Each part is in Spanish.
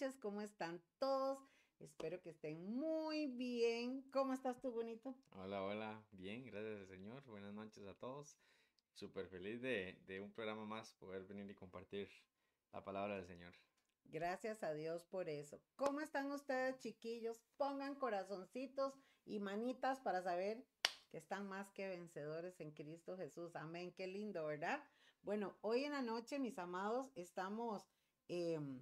noches, ¿cómo están todos? Espero que estén muy bien. ¿Cómo estás tú, bonito? Hola, hola, bien, gracias al Señor. Buenas noches a todos. Súper feliz de, de un programa más, poder venir y compartir la palabra del Señor. Gracias a Dios por eso. ¿Cómo están ustedes, chiquillos? Pongan corazoncitos y manitas para saber que están más que vencedores en Cristo Jesús. Amén. Qué lindo, ¿verdad? Bueno, hoy en la noche, mis amados, estamos em,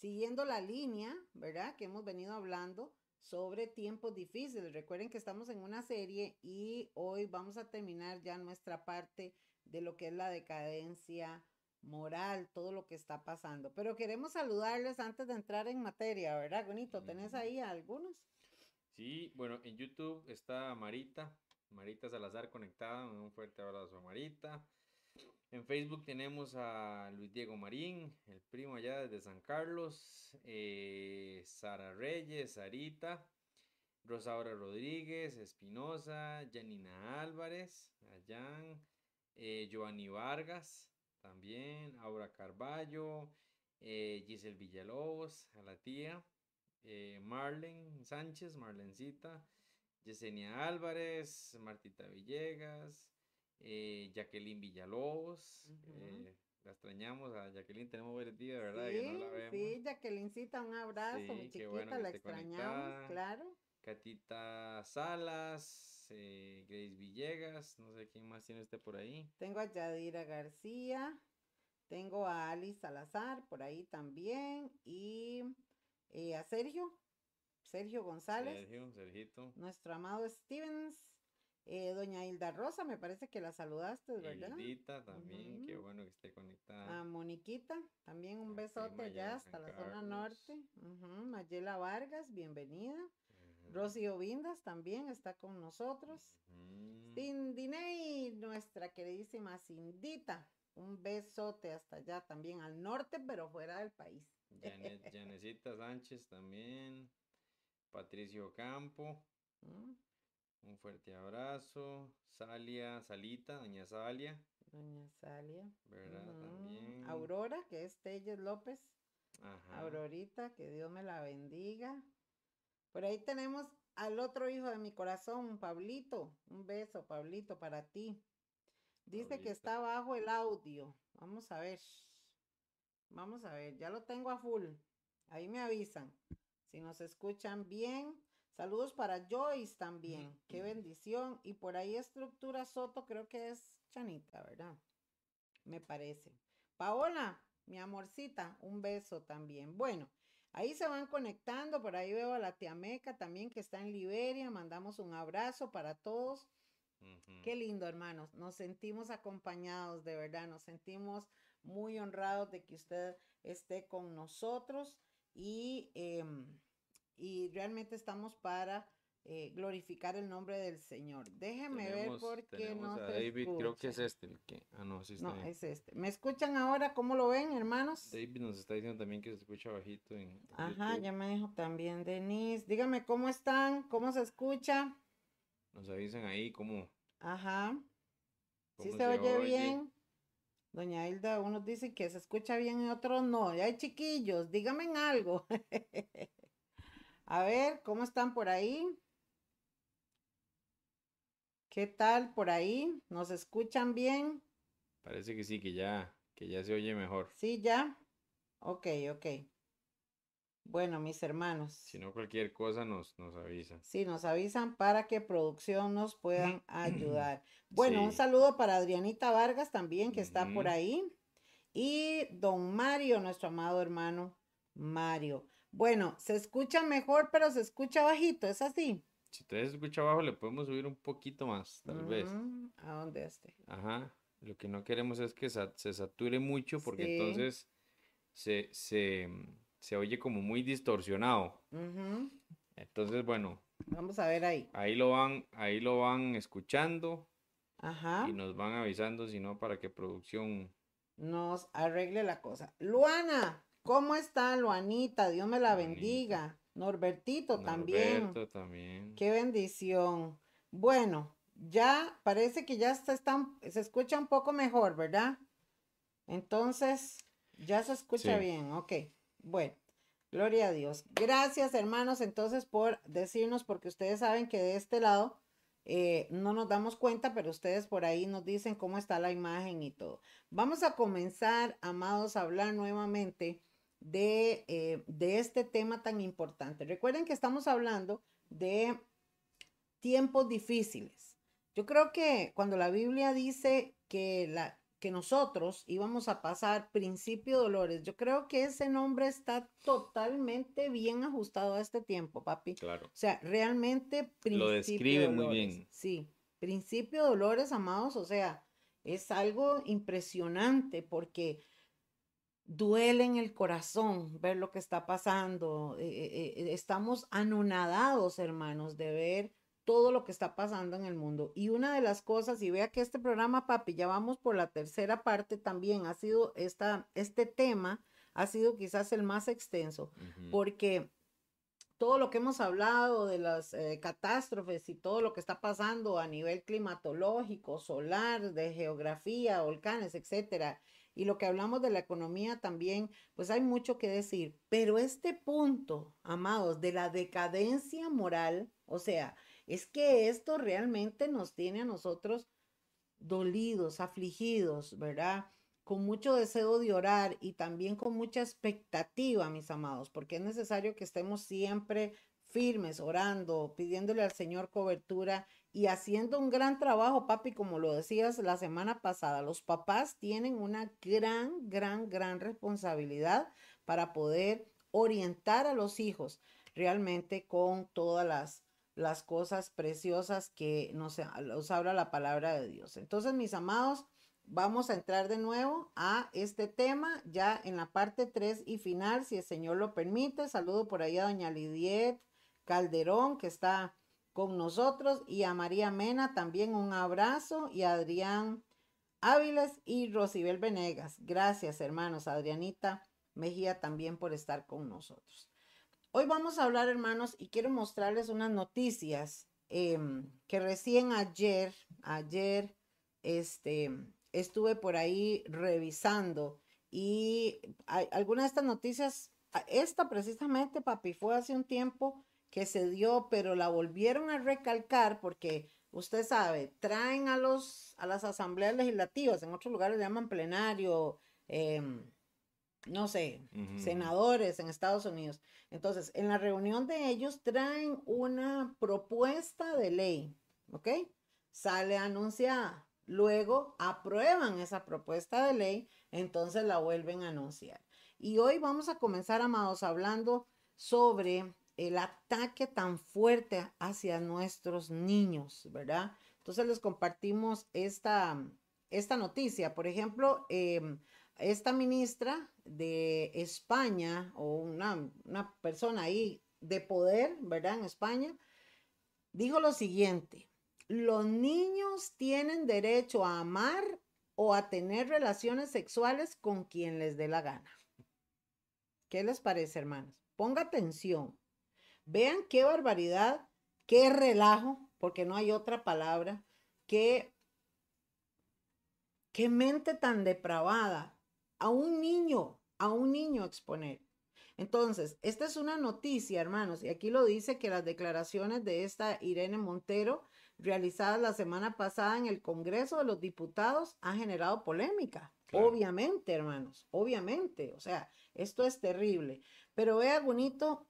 siguiendo la línea, ¿verdad? Que hemos venido hablando sobre tiempos difíciles. Recuerden que estamos en una serie y hoy vamos a terminar ya nuestra parte de lo que es la decadencia moral, todo lo que está pasando. Pero queremos saludarles antes de entrar en materia, ¿verdad, Bonito? ¿Tenés ahí algunos? Sí, bueno, en YouTube está Marita, Marita Salazar conectada. Un fuerte abrazo a Marita. En Facebook tenemos a Luis Diego Marín, el primo allá desde San Carlos, eh, Sara Reyes, Sarita, Rosaura Rodríguez, Espinosa, Janina Álvarez, Ayan, eh, Giovanni Vargas, también, Aura Carballo, eh, Giselle Villalobos, a la tía, Marlen Sánchez, Marlencita, Yesenia Álvarez, Martita Villegas, eh, Jacqueline Villalobos. Eh, la extrañamos a Jacqueline, tenemos varios días, ¿verdad? Sí, que no la vemos. sí, Jacquelincita, un abrazo, mi chiquita, la extrañamos, claro. Catita Salas, eh, Grace Villegas, no sé quién más tiene usted por ahí. Tengo a Yadira García, tengo a Alice Salazar por ahí también y a Sergio, Sergio González. Sergio, Sergito. Nuestro amado Stevens. Eh, doña Hilda Rosa, me parece que la saludaste, ¿verdad? Hildita también, qué bueno que esté conectada. A Moniquita, también un besote allá hasta la zona norte. Mayela Vargas, bienvenida. Rosy Ovindas también está con nosotros. Cindiney, nuestra queridísima Cindita, un besote hasta allá también al norte, pero fuera del país. Janet, Sánchez también. Patricio Campo. Un fuerte abrazo. Salia, Salita, doña Salia. Doña Salia. ¿Verdad? También. Aurora, que es Telles López. Ajá. Aurorita, que Dios me la bendiga. Por ahí tenemos al otro hijo de mi corazón, Pablito. Un beso, Pablito, para ti. Dice que está bajo el audio. Vamos a ver. Vamos a ver, ya lo tengo a full. Ahí me avisan. Si nos escuchan bien, Saludos para Joyce también. Qué bendición. Y por ahí Estructura Soto, creo que es Chanita, ¿verdad? Me parece. Paola, mi amorcita, un beso también. Bueno, ahí se van conectando. Por ahí veo a la tía Meca también que está en Liberia. Mandamos un abrazo para todos. Qué lindo, hermanos. Nos sentimos acompañados, de verdad. Nos sentimos muy honrados de que usted esté con nosotros. Y em, y realmente estamos para eh, glorificar el nombre del Señor. Déjeme ver por qué no se David, creo que es este el que. Ah, no, sí está No, es este. ¿Me escuchan ahora? ¿Cómo lo ven, hermanos? David nos está diciendo también que se escucha bajito en. Ajá, ya me dijo también Denise. Dígame cómo están, cómo se escucha. Nos avisan ahí cómo. Ajá. ¿Sí se, oye, bien? Doña Hilda, unos dicen que se escucha bien y otros no. Ya hay chiquillos, díganme algo. A ver, ¿cómo están por ahí? ¿Qué tal por ahí? ¿Nos escuchan bien? Parece que sí, que ya, que ya se oye mejor. Sí, ya. Ok, ok. Bueno, mis hermanos. Si no, cualquier cosa nos, nos avisan. Sí, nos avisan para que producción nos puedan ayudar. Bueno, un saludo para Adrianita Vargas también, que está por ahí. Y don Mario, nuestro amado hermano Mario. Bueno, se escucha mejor, pero se escucha bajito, ¿es así? Si se escucha bajo, le podemos subir un poquito más, tal vez. Mm, ¿A dónde esté? Ajá. Lo que no queremos es que se sature mucho porque entonces se, se, oye como muy distorsionado. Entonces, bueno. Vamos a ver ahí. Ahí lo van, ahí lo van escuchando. Ajá. Y nos van avisando, si no, para que producción nos arregle la cosa. Luana, ¿Cómo está Luanita? Dios me la bendiga. Norbertito también. Norberto también. Qué bendición. Bueno, ya parece que ya se, están, se escucha un poco mejor, ¿verdad? Entonces. Ya se escucha bien, ok. Bueno, gloria a Dios. Gracias, hermanos, entonces, por decirnos, porque ustedes saben que de este lado eh, no nos damos cuenta, pero ustedes por ahí nos dicen cómo está la imagen y todo. Vamos a comenzar, amados, a hablar nuevamente de, eh, de este tema tan importante. Recuerden que estamos hablando de tiempos difíciles. Yo creo que cuando la Biblia dice que, la, que nosotros íbamos a pasar principio dolores, yo creo que ese nombre está totalmente bien ajustado a este tiempo, papi. Claro. O sea, realmente principio Lo describe muy bien. Sí, principio dolores, amados, o sea, es algo impresionante porque duele en el corazón ver lo que está pasando. Eh, eh, eh, estamos anonadados, hermanos, de ver todo lo que está pasando en el mundo. Y una de las cosas, y vea que este programa, papi, ya vamos por la tercera parte también, ha sido esta, este tema, ha sido quizás el más extenso, porque todo lo que hemos hablado de las catástrofes y todo lo que está pasando a nivel climatológico, solar, de geografía, volcanes, etcétera, y lo que hablamos de la economía también, pues hay mucho que decir. Pero este punto, amados, de la decadencia moral, o sea, es que esto realmente nos tiene a nosotros dolidos, afligidos, ¿verdad? Con mucho deseo de orar y también con mucha expectativa, mis amados, porque es necesario que estemos siempre firmes, orando, pidiéndole al Señor cobertura y haciendo un gran trabajo, papi, como lo decías la semana pasada. Los papás tienen una gran, gran, gran responsabilidad para poder orientar a los hijos realmente con todas las, las cosas preciosas que nos, nos habla la palabra de Dios. Entonces, mis amados, vamos a entrar de nuevo a este tema ya en la parte 3 y final, si el Señor lo permite. Saludo por ahí a doña Lidiet Calderón, que está con nosotros y a María Mena también un abrazo y a Adrián Áviles y Rosibel Venegas. Gracias hermanos, Adrianita Mejía también por estar con nosotros. Hoy vamos a hablar hermanos y quiero mostrarles unas noticias em, que recién ayer, ayer, este, estuve por ahí revisando y hay, algunas de estas noticias, esta precisamente, papi, fue hace un tiempo que se dio, pero la volvieron a recalcar porque usted sabe, traen a los a las asambleas legislativas, en otros lugares le llaman plenario, em, no sé, senadores en Estados Unidos. Entonces, en la reunión de ellos traen una propuesta de ley, ¿ok? Sale anunciada. Luego aprueban esa propuesta de ley, entonces la vuelven a anunciar. Y hoy vamos a comenzar, amados, hablando sobre el ataque tan fuerte hacia nuestros niños, ¿verdad? Entonces les compartimos esta, esta noticia. Por ejemplo, em, esta ministra de España o una, una persona ahí de poder, ¿verdad? En España, dijo lo siguiente, los niños tienen derecho a amar o a tener relaciones sexuales con quien les dé la gana. ¿Qué les parece, hermanos? Ponga atención. Vean qué barbaridad, qué relajo, porque no hay otra palabra, qué, qué mente tan depravada a un niño, a un niño exponer. Entonces, esta es una noticia, hermanos, y aquí lo dice que las declaraciones de esta Irene Montero, realizadas la semana pasada en el Congreso de los Diputados, han generado polémica. Obviamente, hermanos, obviamente. O sea, esto es terrible. Pero vea, bonito,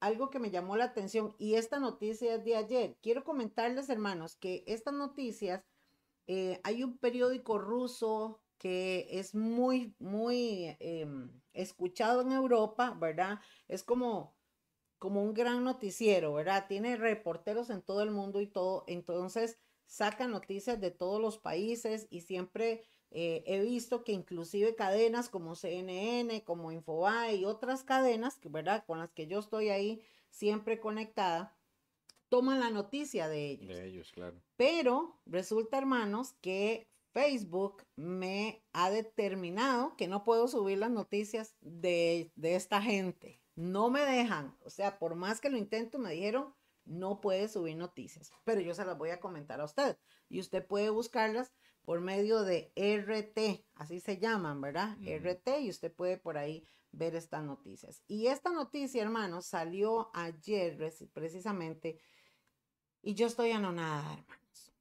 algo que me llamó la atención y esta noticia es de ayer. Quiero comentarles, hermanos, que estas noticias, eh, hay un periódico ruso que es muy, muy em, escuchado en Europa, ¿verdad? Es como, como un gran noticiero, ¿verdad? Tiene reporteros en todo el mundo y todo, entonces saca noticias de todos los países y siempre eh, he visto que inclusive cadenas como CNN, como Infobae y otras cadenas, ¿verdad? Con las que yo estoy ahí siempre conectada, toman la noticia de ellos. De ellos, claro. Pero resulta, hermanos, que Facebook me ha determinado que no puedo subir las noticias de, de esta gente. No me dejan. O sea, por más que lo intento, me dijeron, no puede subir noticias. Pero yo se las voy a comentar a usted. Y usted puede buscarlas por medio de RT, así se llaman, ¿verdad? RT, y usted puede por ahí ver estas noticias. Y esta noticia, hermanos, salió ayer precisamente, y yo estoy anonada, hermanos.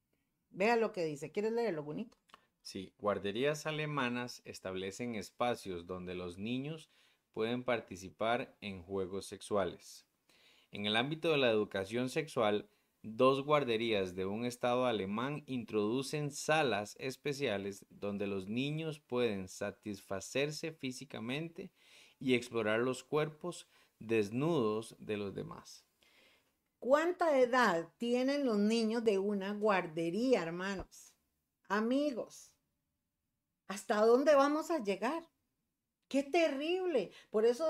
Vea lo que dice. ¿Quieres leerlo, bonito? Sí, guarderías alemanas establecen espacios donde los niños pueden participar en juegos sexuales. En el ámbito de la educación sexual, dos guarderías de un estado alemán introducen salas especiales donde los niños pueden satisfacerse físicamente y explorar los cuerpos desnudos de los demás. ¿Cuánta edad tienen los niños de una guardería, hermanos? Amigos, ¿hasta dónde vamos a llegar? Qué terrible. Por eso,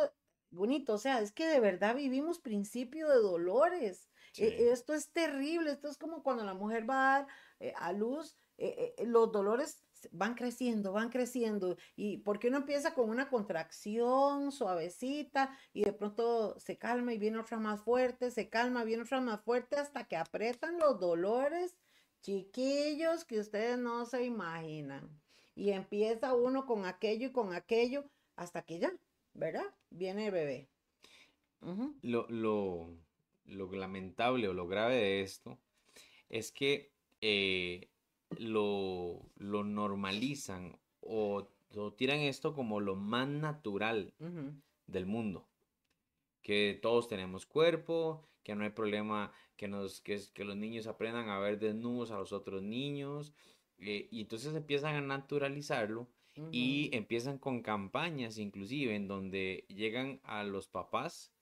bonito, o sea, es que de verdad vivimos principio de dolores. E, esto es terrible, esto es como cuando la mujer va a dar eh, a luz, eh, eh, los dolores van creciendo, van creciendo. ¿Y por qué no empieza con una contracción suavecita y de pronto se calma y viene otra más fuerte, se calma, viene otra más fuerte hasta que apretan los dolores chiquillos que ustedes no se imaginan? Y empieza uno con aquello y con aquello hasta que ya, ¿verdad? Viene el bebé. lo, lo, lo lamentable o lo grave de esto es que eh, lo, lo, normalizan o, tiran esto como lo más natural del mundo. Que todos tenemos cuerpo, que no hay problema que, nos, que, que los niños aprendan a ver desnudos a los otros niños. Eh, y entonces empiezan a naturalizarlo y empiezan con campañas inclusive en donde llegan a los papás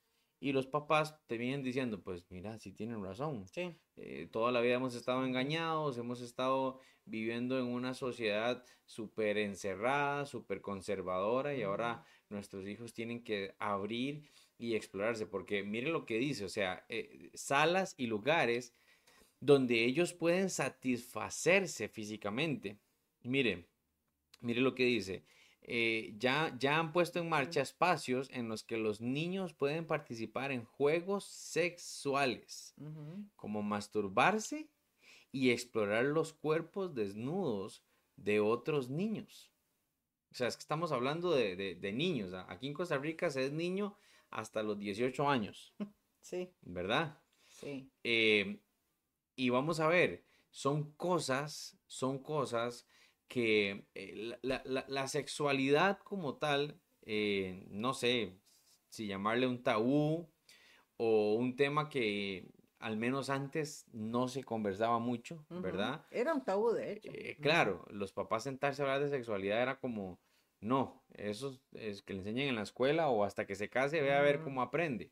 y los papás te vienen diciendo, pues mira, sí tienen razón. Sí. Eh, toda la vida hemos estado engañados, hemos estado viviendo en una sociedad súper encerrada, súper conservadora y ahora nuestros hijos tienen que abrir y explorarse, porque mire lo que dice, o sea, eh, salas y lugares donde ellos pueden satisfacerse físicamente. Mire, mire lo que dice, eh, ya, ya han puesto en marcha espacios en los que los niños pueden participar en juegos sexuales, como masturbarse y explorar los cuerpos desnudos de otros niños. O sea, es que estamos hablando de, niños. Aquí en Costa Rica se es niño hasta los 18 años. Sí. ¿Verdad? Sí. Eh, y vamos a ver, son cosas, son cosas que eh, la, sexualidad como tal, eh, no sé si llamarle un tabú o un tema que al menos antes no se conversaba mucho, ¿verdad? Era un tabú, de hecho. Eh, claro, los papás sentarse a hablar de sexualidad era como, no, eso es que le enseñen en la escuela o hasta que se case, vea a ver cómo aprende.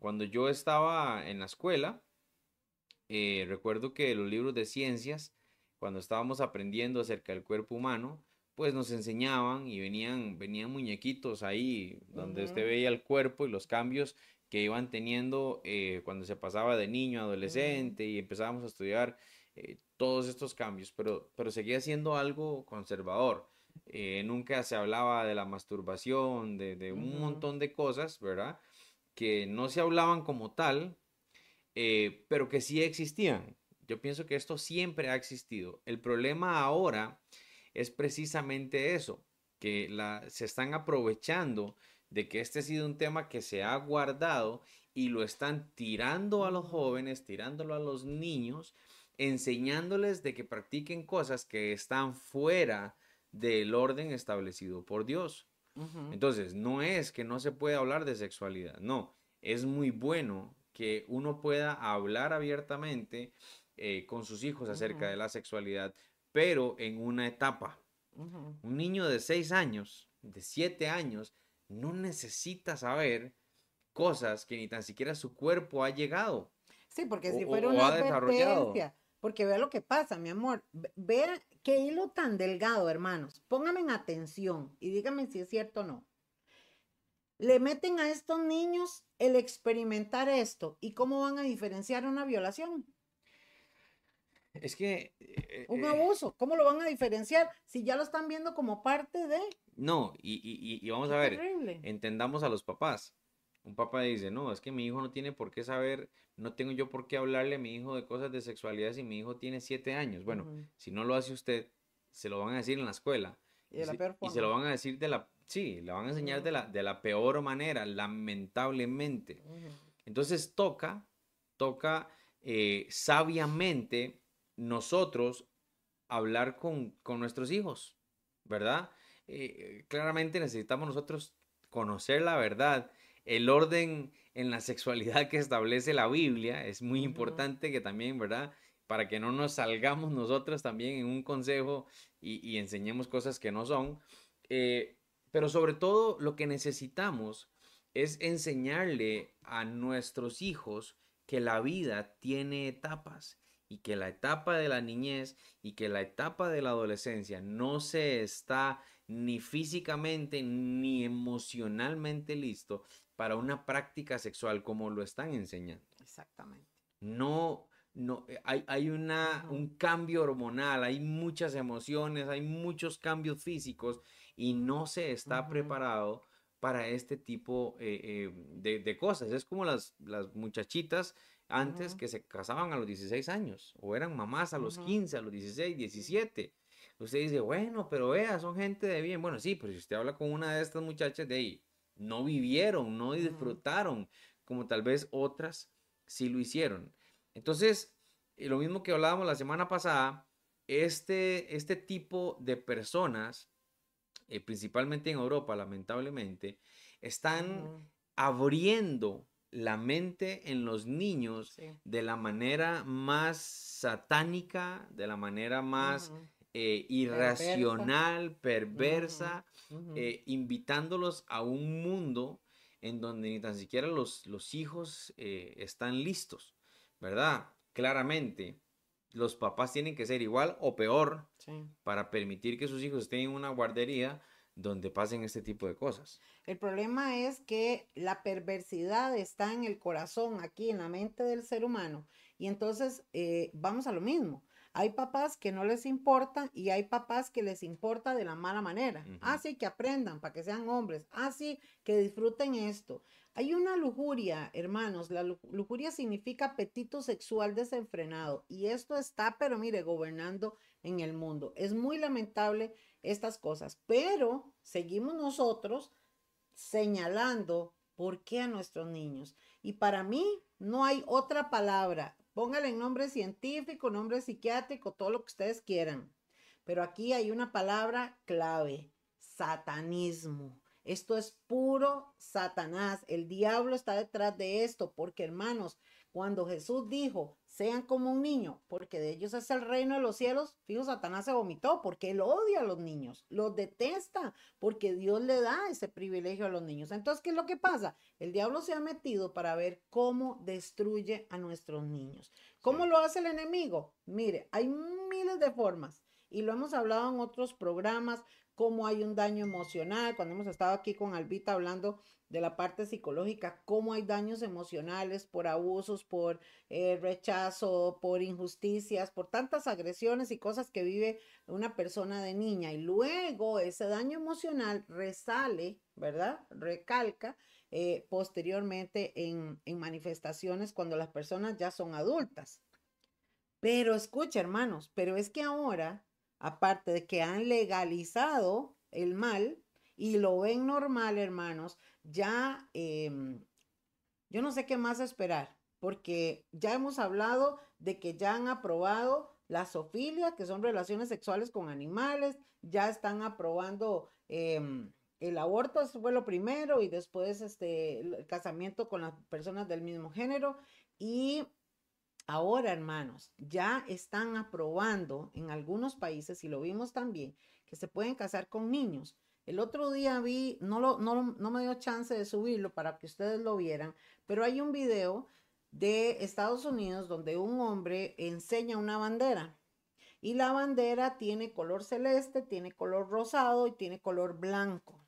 Cuando yo estaba en la escuela, recuerdo que los libros de ciencias cuando estábamos aprendiendo acerca del cuerpo humano, pues nos enseñaban y venían, venían muñequitos ahí donde usted veía el cuerpo y los cambios que iban teniendo eh, cuando se pasaba de niño a adolescente y empezábamos a estudiar eh, todos estos cambios, pero, pero seguía siendo algo conservador. Eh, nunca se hablaba de la masturbación, de, de un montón de cosas, ¿verdad? Que no se hablaban como tal, pero que sí existían. Yo pienso que esto siempre ha existido. El problema ahora es precisamente eso, que la, se están aprovechando de que este ha sido un tema que se ha guardado y lo están tirando a los jóvenes, tirándolo a los niños, enseñándoles de que practiquen cosas que están fuera del orden establecido por Dios. Entonces, no es que no se pueda hablar de sexualidad, no, es muy bueno que uno pueda hablar abiertamente eh, con sus hijos acerca de la sexualidad, pero en una etapa. Un niño de 6 años, de 7 años, no necesita saber cosas que ni tan siquiera su cuerpo ha llegado. Sí, porque si fuera una advertencia, porque vea lo que pasa, mi amor, vea qué hilo tan delgado, hermanos. Pónganme en atención y díganme si es cierto o no. Le meten a estos niños el experimentar esto y cómo van a diferenciar una violación. Es que... Eh, un eh, abuso, ¿cómo lo van a diferenciar si ya lo están viendo como parte de... No, y, vamos a ver, entendamos a los papás. Un papá dice, no, es que mi hijo no tiene por qué saber, no tengo yo por qué hablarle a mi hijo de cosas de sexualidad si mi hijo tiene siete años. Bueno, si no lo hace usted, se lo van a decir en la escuela. Y, se, lo van a decir de la, sí, lo van a enseñar de, la, de la peor manera, lamentablemente. Entonces toca, toca eh, sabiamente nosotros hablar con, nuestros hijos, ¿verdad? Eh, claramente necesitamos nosotros conocer la verdad. El orden en la sexualidad que establece la Biblia es muy importante que también, ¿verdad? Para que no nos salgamos nosotros también en un consejo y, enseñemos cosas que no son. Eh, pero sobre todo lo que necesitamos es enseñarle a nuestros hijos que la vida tiene etapas y que la etapa de la niñez y que la etapa de la adolescencia no se está ni físicamente ni emocionalmente listo para una práctica sexual como lo están enseñando. Exactamente. No, no, eh, hay, hay una, un cambio hormonal, hay muchas emociones, hay muchos cambios físicos y no se está preparado para este tipo eh, eh, de, de, cosas. Es como las, las muchachitas antes que se casaban a los 16 años o eran mamás a los 15, a los 16, 17. Usted dice, bueno, pero vea, son gente de bien. Bueno, sí, pero si usted habla con una de estas muchachas de ahí, no vivieron, no disfrutaron, como tal vez otras sí lo hicieron. Entonces, eh, lo mismo que hablábamos la semana pasada, este, este tipo de personas, eh, principalmente en Europa, lamentablemente, están abriendo la mente en los niños de la manera más satánica, de la manera más eh, irracional, perversa, eh, invitándolos a un mundo en donde ni tan siquiera los, los hijos eh, están listos, ¿verdad? Claramente, los papás tienen que ser igual o peor para permitir que sus hijos estén en una guardería donde pasen este tipo de cosas. El problema es que la perversidad está en el corazón, aquí en la mente del ser humano. Y entonces eh, vamos a lo mismo. Hay papás que no les importa y hay papás que les importa de la mala manera. Así que aprendan para que sean hombres. Así que disfruten esto. Hay una lujuria, hermanos. La lujuria significa apetito sexual desenfrenado. Y esto está, pero mire, gobernando en el mundo. Es muy lamentable estas cosas, pero seguimos nosotros señalando por qué a nuestros niños. Y para mí no hay otra palabra. Póngale nombre científico, nombre psiquiátrico, todo lo que ustedes quieran. Pero aquí hay una palabra clave, satanismo. Esto es puro Satanás. El diablo está detrás de esto, porque hermanos, cuando Jesús dijo, sean como un niño, porque de ellos es el reino de los cielos, fijo, Satanás se vomitó, porque él odia a los niños, los detesta, porque Dios le da ese privilegio a los niños. Entonces, ¿qué es lo que pasa? El diablo se ha metido para ver cómo destruye a nuestros niños. ¿Cómo lo hace el enemigo? Mire, hay miles de formas y lo hemos hablado en otros programas, cómo hay un daño emocional, cuando hemos estado aquí con Albita hablando de la parte psicológica, cómo hay daños emocionales por abusos, por eh, rechazo, por injusticias, por tantas agresiones y cosas que vive una persona de niña. Y luego ese daño emocional resale, ¿verdad? Recalca eh, posteriormente en, en manifestaciones cuando las personas ya son adultas. Pero escucha, hermanos, pero es que ahora, aparte de que han legalizado el mal y lo ven normal, hermanos, ya em, yo no sé qué más esperar, porque ya hemos hablado de que ya han aprobado la sofilia, que son relaciones sexuales con animales, ya están aprobando em, el aborto, eso fue lo primero, y después este, el casamiento con las personas del mismo género. Y ahora, hermanos, ya están aprobando en algunos países, y lo vimos también, que se pueden casar con niños. El otro día vi, no, lo, no, no me dio chance de subirlo para que ustedes lo vieran, pero hay un video de Estados Unidos donde un hombre enseña una bandera. Y la bandera tiene color celeste, tiene color rosado y tiene color blanco.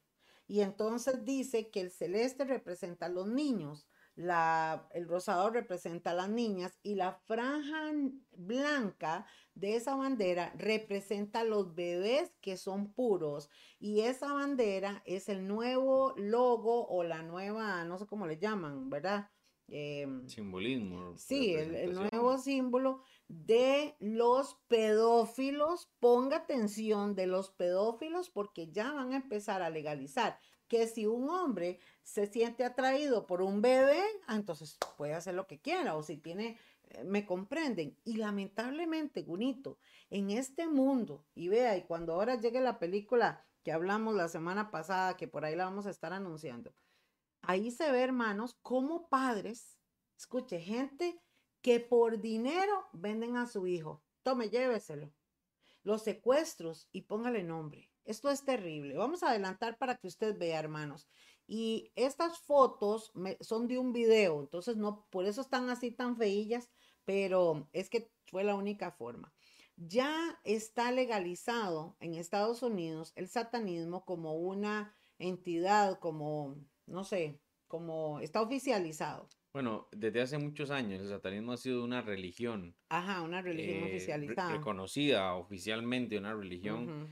Y entonces dice que el celeste representa a los niños, la, el rosado representa a las niñas y la franja blanca de esa bandera representa a los bebés que son puros y esa bandera es el nuevo logo o la nueva, no sé cómo le llaman, ¿verdad? Em, Simbolismo. Sí, el, nuevo símbolo de los pedófilos. Ponga atención de los pedófilos porque ya van a empezar a legalizar que si un hombre se siente atraído por un bebé, ah, entonces puede hacer lo que quiera o si tiene, eh, me comprenden. Y lamentablemente, Gunito, en este mundo, y vea, y cuando ahora llegue la película que hablamos la semana pasada, que por ahí la vamos a estar anunciando, ahí se ve, hermanos, como padres, escuche, gente que por dinero venden a su hijo. Tome, lléveselo. Los secuestros y póngale nombre. Esto es terrible. Vamos a adelantar para que usted vea, hermanos. Y estas fotos son de un video, entonces no, por eso están así tan feillas, pero es que fue la única forma. Ya está legalizado en Estados Unidos el satanismo como una entidad, como, no sé, como está oficializado. Bueno, desde hace muchos años el satanismo ha sido una religión. Ajá, una religión eh, oficializada. reconocida oficialmente, una religión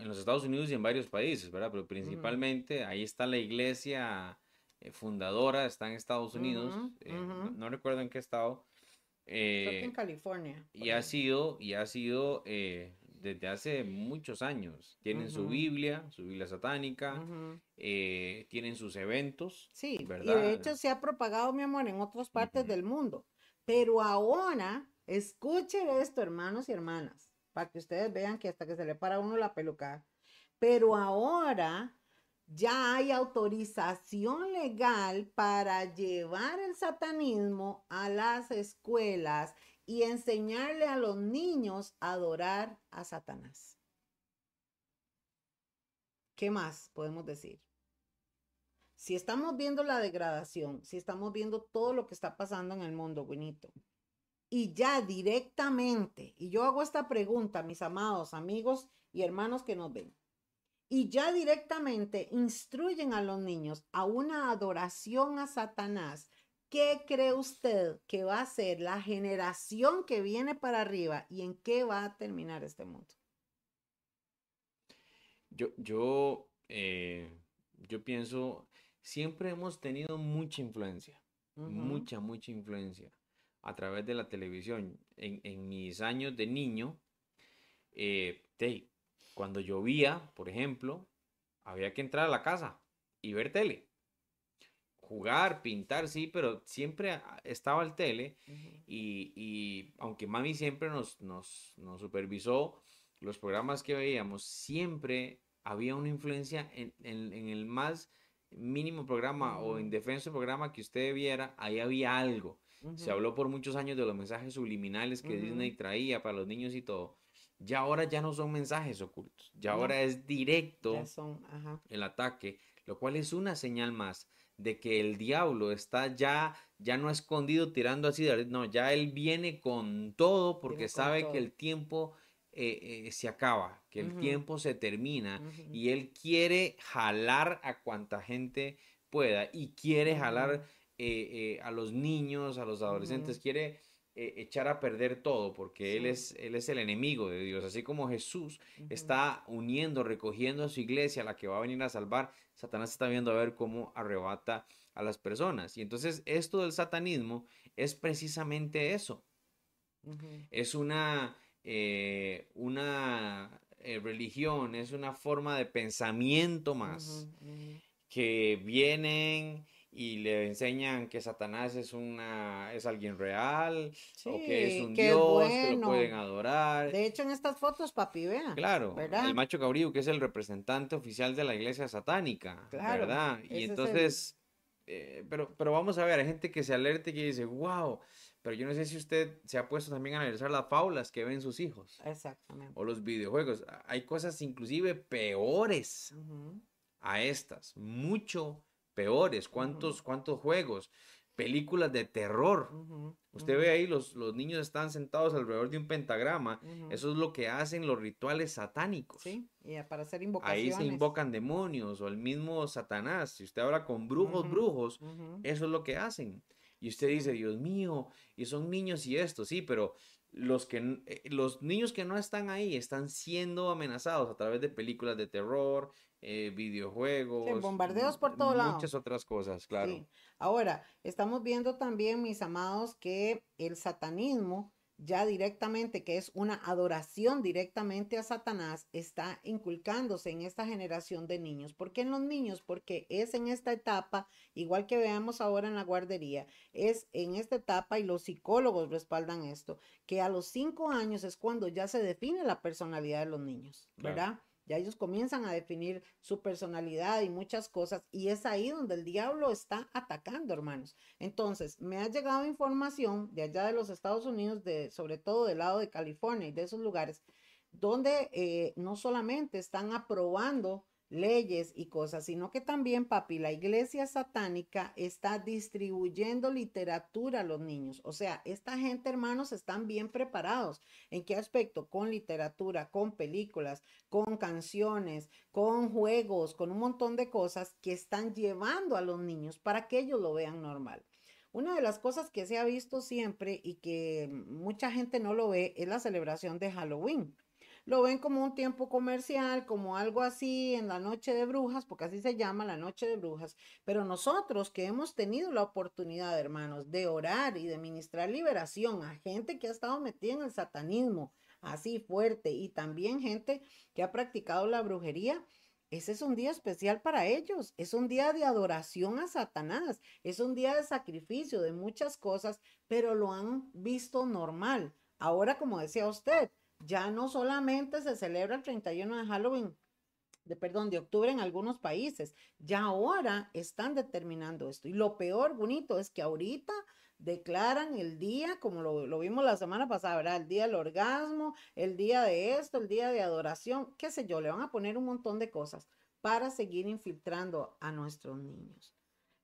en los Estados Unidos y en varios países, ¿verdad? Pero principalmente ahí está la iglesia eh, fundadora, está en Estados Unidos, eh, no, recuerdo en qué estado. en California. Y ha sido, y ha sido desde hace muchos años. Tienen su Biblia, su Biblia satánica, eh, tienen sus eventos. Sí, ¿verdad? y de hecho se ha propagado, mi amor, en otras partes del mundo. Pero ahora, escuchen esto, hermanos y hermanas, para que ustedes vean que hasta que se le para uno la peluca. Pero ahora ya hay autorización legal para llevar el satanismo a las escuelas y enseñarle a los niños a adorar a Satanás. ¿Qué más podemos decir? Si estamos viendo la degradación, si estamos viendo todo lo que está pasando en el mundo, bonito, y ya directamente, y yo hago esta pregunta, mis amados amigos y hermanos que nos ven, y ya directamente instruyen a los niños a una adoración a Satanás ¿Qué cree usted que va a ser la generación que viene para arriba y en qué va a terminar este mundo? Yo, yo, eh, yo pienso, siempre hemos tenido mucha influencia, mucha, mucha influencia a través de la televisión. En, mis años de niño, eh, cuando llovía, por ejemplo, había que entrar a la casa y ver tele jugar, pintar, sí, pero siempre estaba el tele y, aunque mami siempre nos, nos, nos, supervisó los programas que veíamos, siempre había una influencia en, el más mínimo programa o indefenso programa que usted viera, ahí había algo. Se habló por muchos años de los mensajes subliminales que Disney traía para los niños y todo. Ya ahora ya no son mensajes ocultos, ya ahora es directo el ataque, lo cual es una señal más de que el diablo está ya, ya no escondido tirando así, no, ya él viene con todo porque sabe que el tiempo eh, eh, se acaba, que el tiempo se termina y él quiere jalar a cuanta gente pueda y quiere jalar eh, a los niños, a los adolescentes, quiere echar a perder todo porque él, es, él es el enemigo de Dios, así como Jesús está uniendo, recogiendo a su iglesia, la que va a venir a salvar, Satanás está viendo a ver cómo arrebata a las personas. Y entonces esto del satanismo es precisamente eso. Es una, eh, una eh, religión, es una forma de pensamiento más que vienen y le enseñan que Satanás es una es alguien real o que es un dios que lo pueden adorar. De hecho en estas fotos papi vea. Claro, el macho cabrío que es el representante oficial de la iglesia satánica, ¿verdad? Y entonces eh, pero pero vamos a ver, hay gente que se alerte y que dice, "Wow, pero yo no sé si usted se ha puesto también a analizar las faulas que ven sus hijos. Exactamente. O los videojuegos. Hay cosas inclusive peores a estas, mucho peores, cuántos, cuántos juegos, películas de terror. Usted ve ahí, los, los niños están sentados alrededor de un pentagrama. Eso es lo que hacen los rituales satánicos. Sí, y para hacer invocaciones. Ahí se invocan demonios o el mismo Satanás. Si usted habla con brujos, brujos, eso es lo que hacen. Y usted dice, Dios mío, y son niños y esto, sí, pero los, que, eh, los niños que no están ahí están siendo amenazados a través de películas de terror, eh, videojuegos. bombardeos por todos lados. Muchas otras cosas, claro. Ahora, estamos viendo también, mis amados, que el satanismo ya directamente, que es una adoración directamente a Satanás, está inculcándose en esta generación de niños. ¿Por qué en los niños? Porque es en esta etapa, igual que veamos ahora en la guardería, es en esta etapa, y los psicólogos respaldan esto, que a los cinco años es cuando ya se define la personalidad de los niños, ¿verdad? Ya ellos comienzan a definir su personalidad y muchas cosas y es ahí donde el diablo está atacando, hermanos. Entonces, me ha llegado información de allá de los Estados Unidos, de, sobre todo del lado de California y de esos lugares, donde eh, no solamente están aprobando leyes y cosas, sino que también, papi, la iglesia satánica está distribuyendo literatura a los niños. O sea, esta gente, hermanos, están bien preparados. ¿En qué aspecto? Con literatura, con películas, con canciones, con juegos, con un montón de cosas que están llevando a los niños para que ellos lo vean normal. Una de las cosas que se ha visto siempre y que mucha gente no lo ve es la celebración de Halloween lo ven como un tiempo comercial, como algo así en la noche de brujas, porque así se llama la noche de brujas. Pero nosotros que hemos tenido la oportunidad, hermanos, de orar y de ministrar liberación a gente que ha estado metida en el satanismo así fuerte y también gente que ha practicado la brujería, ese es un día especial para ellos, es un día de adoración a Satanás, es un día de sacrificio de muchas cosas, pero lo han visto normal. Ahora, como decía usted, ya no solamente se celebra el 31 de Halloween, de perdón, de octubre en algunos países, ya ahora están determinando esto. Y lo peor, bonito, es que ahorita declaran el día, como lo, vimos la semana pasada. El día del orgasmo, el día de esto, el día de adoración, qué sé yo, le van a poner un montón de cosas para seguir infiltrando a nuestros niños.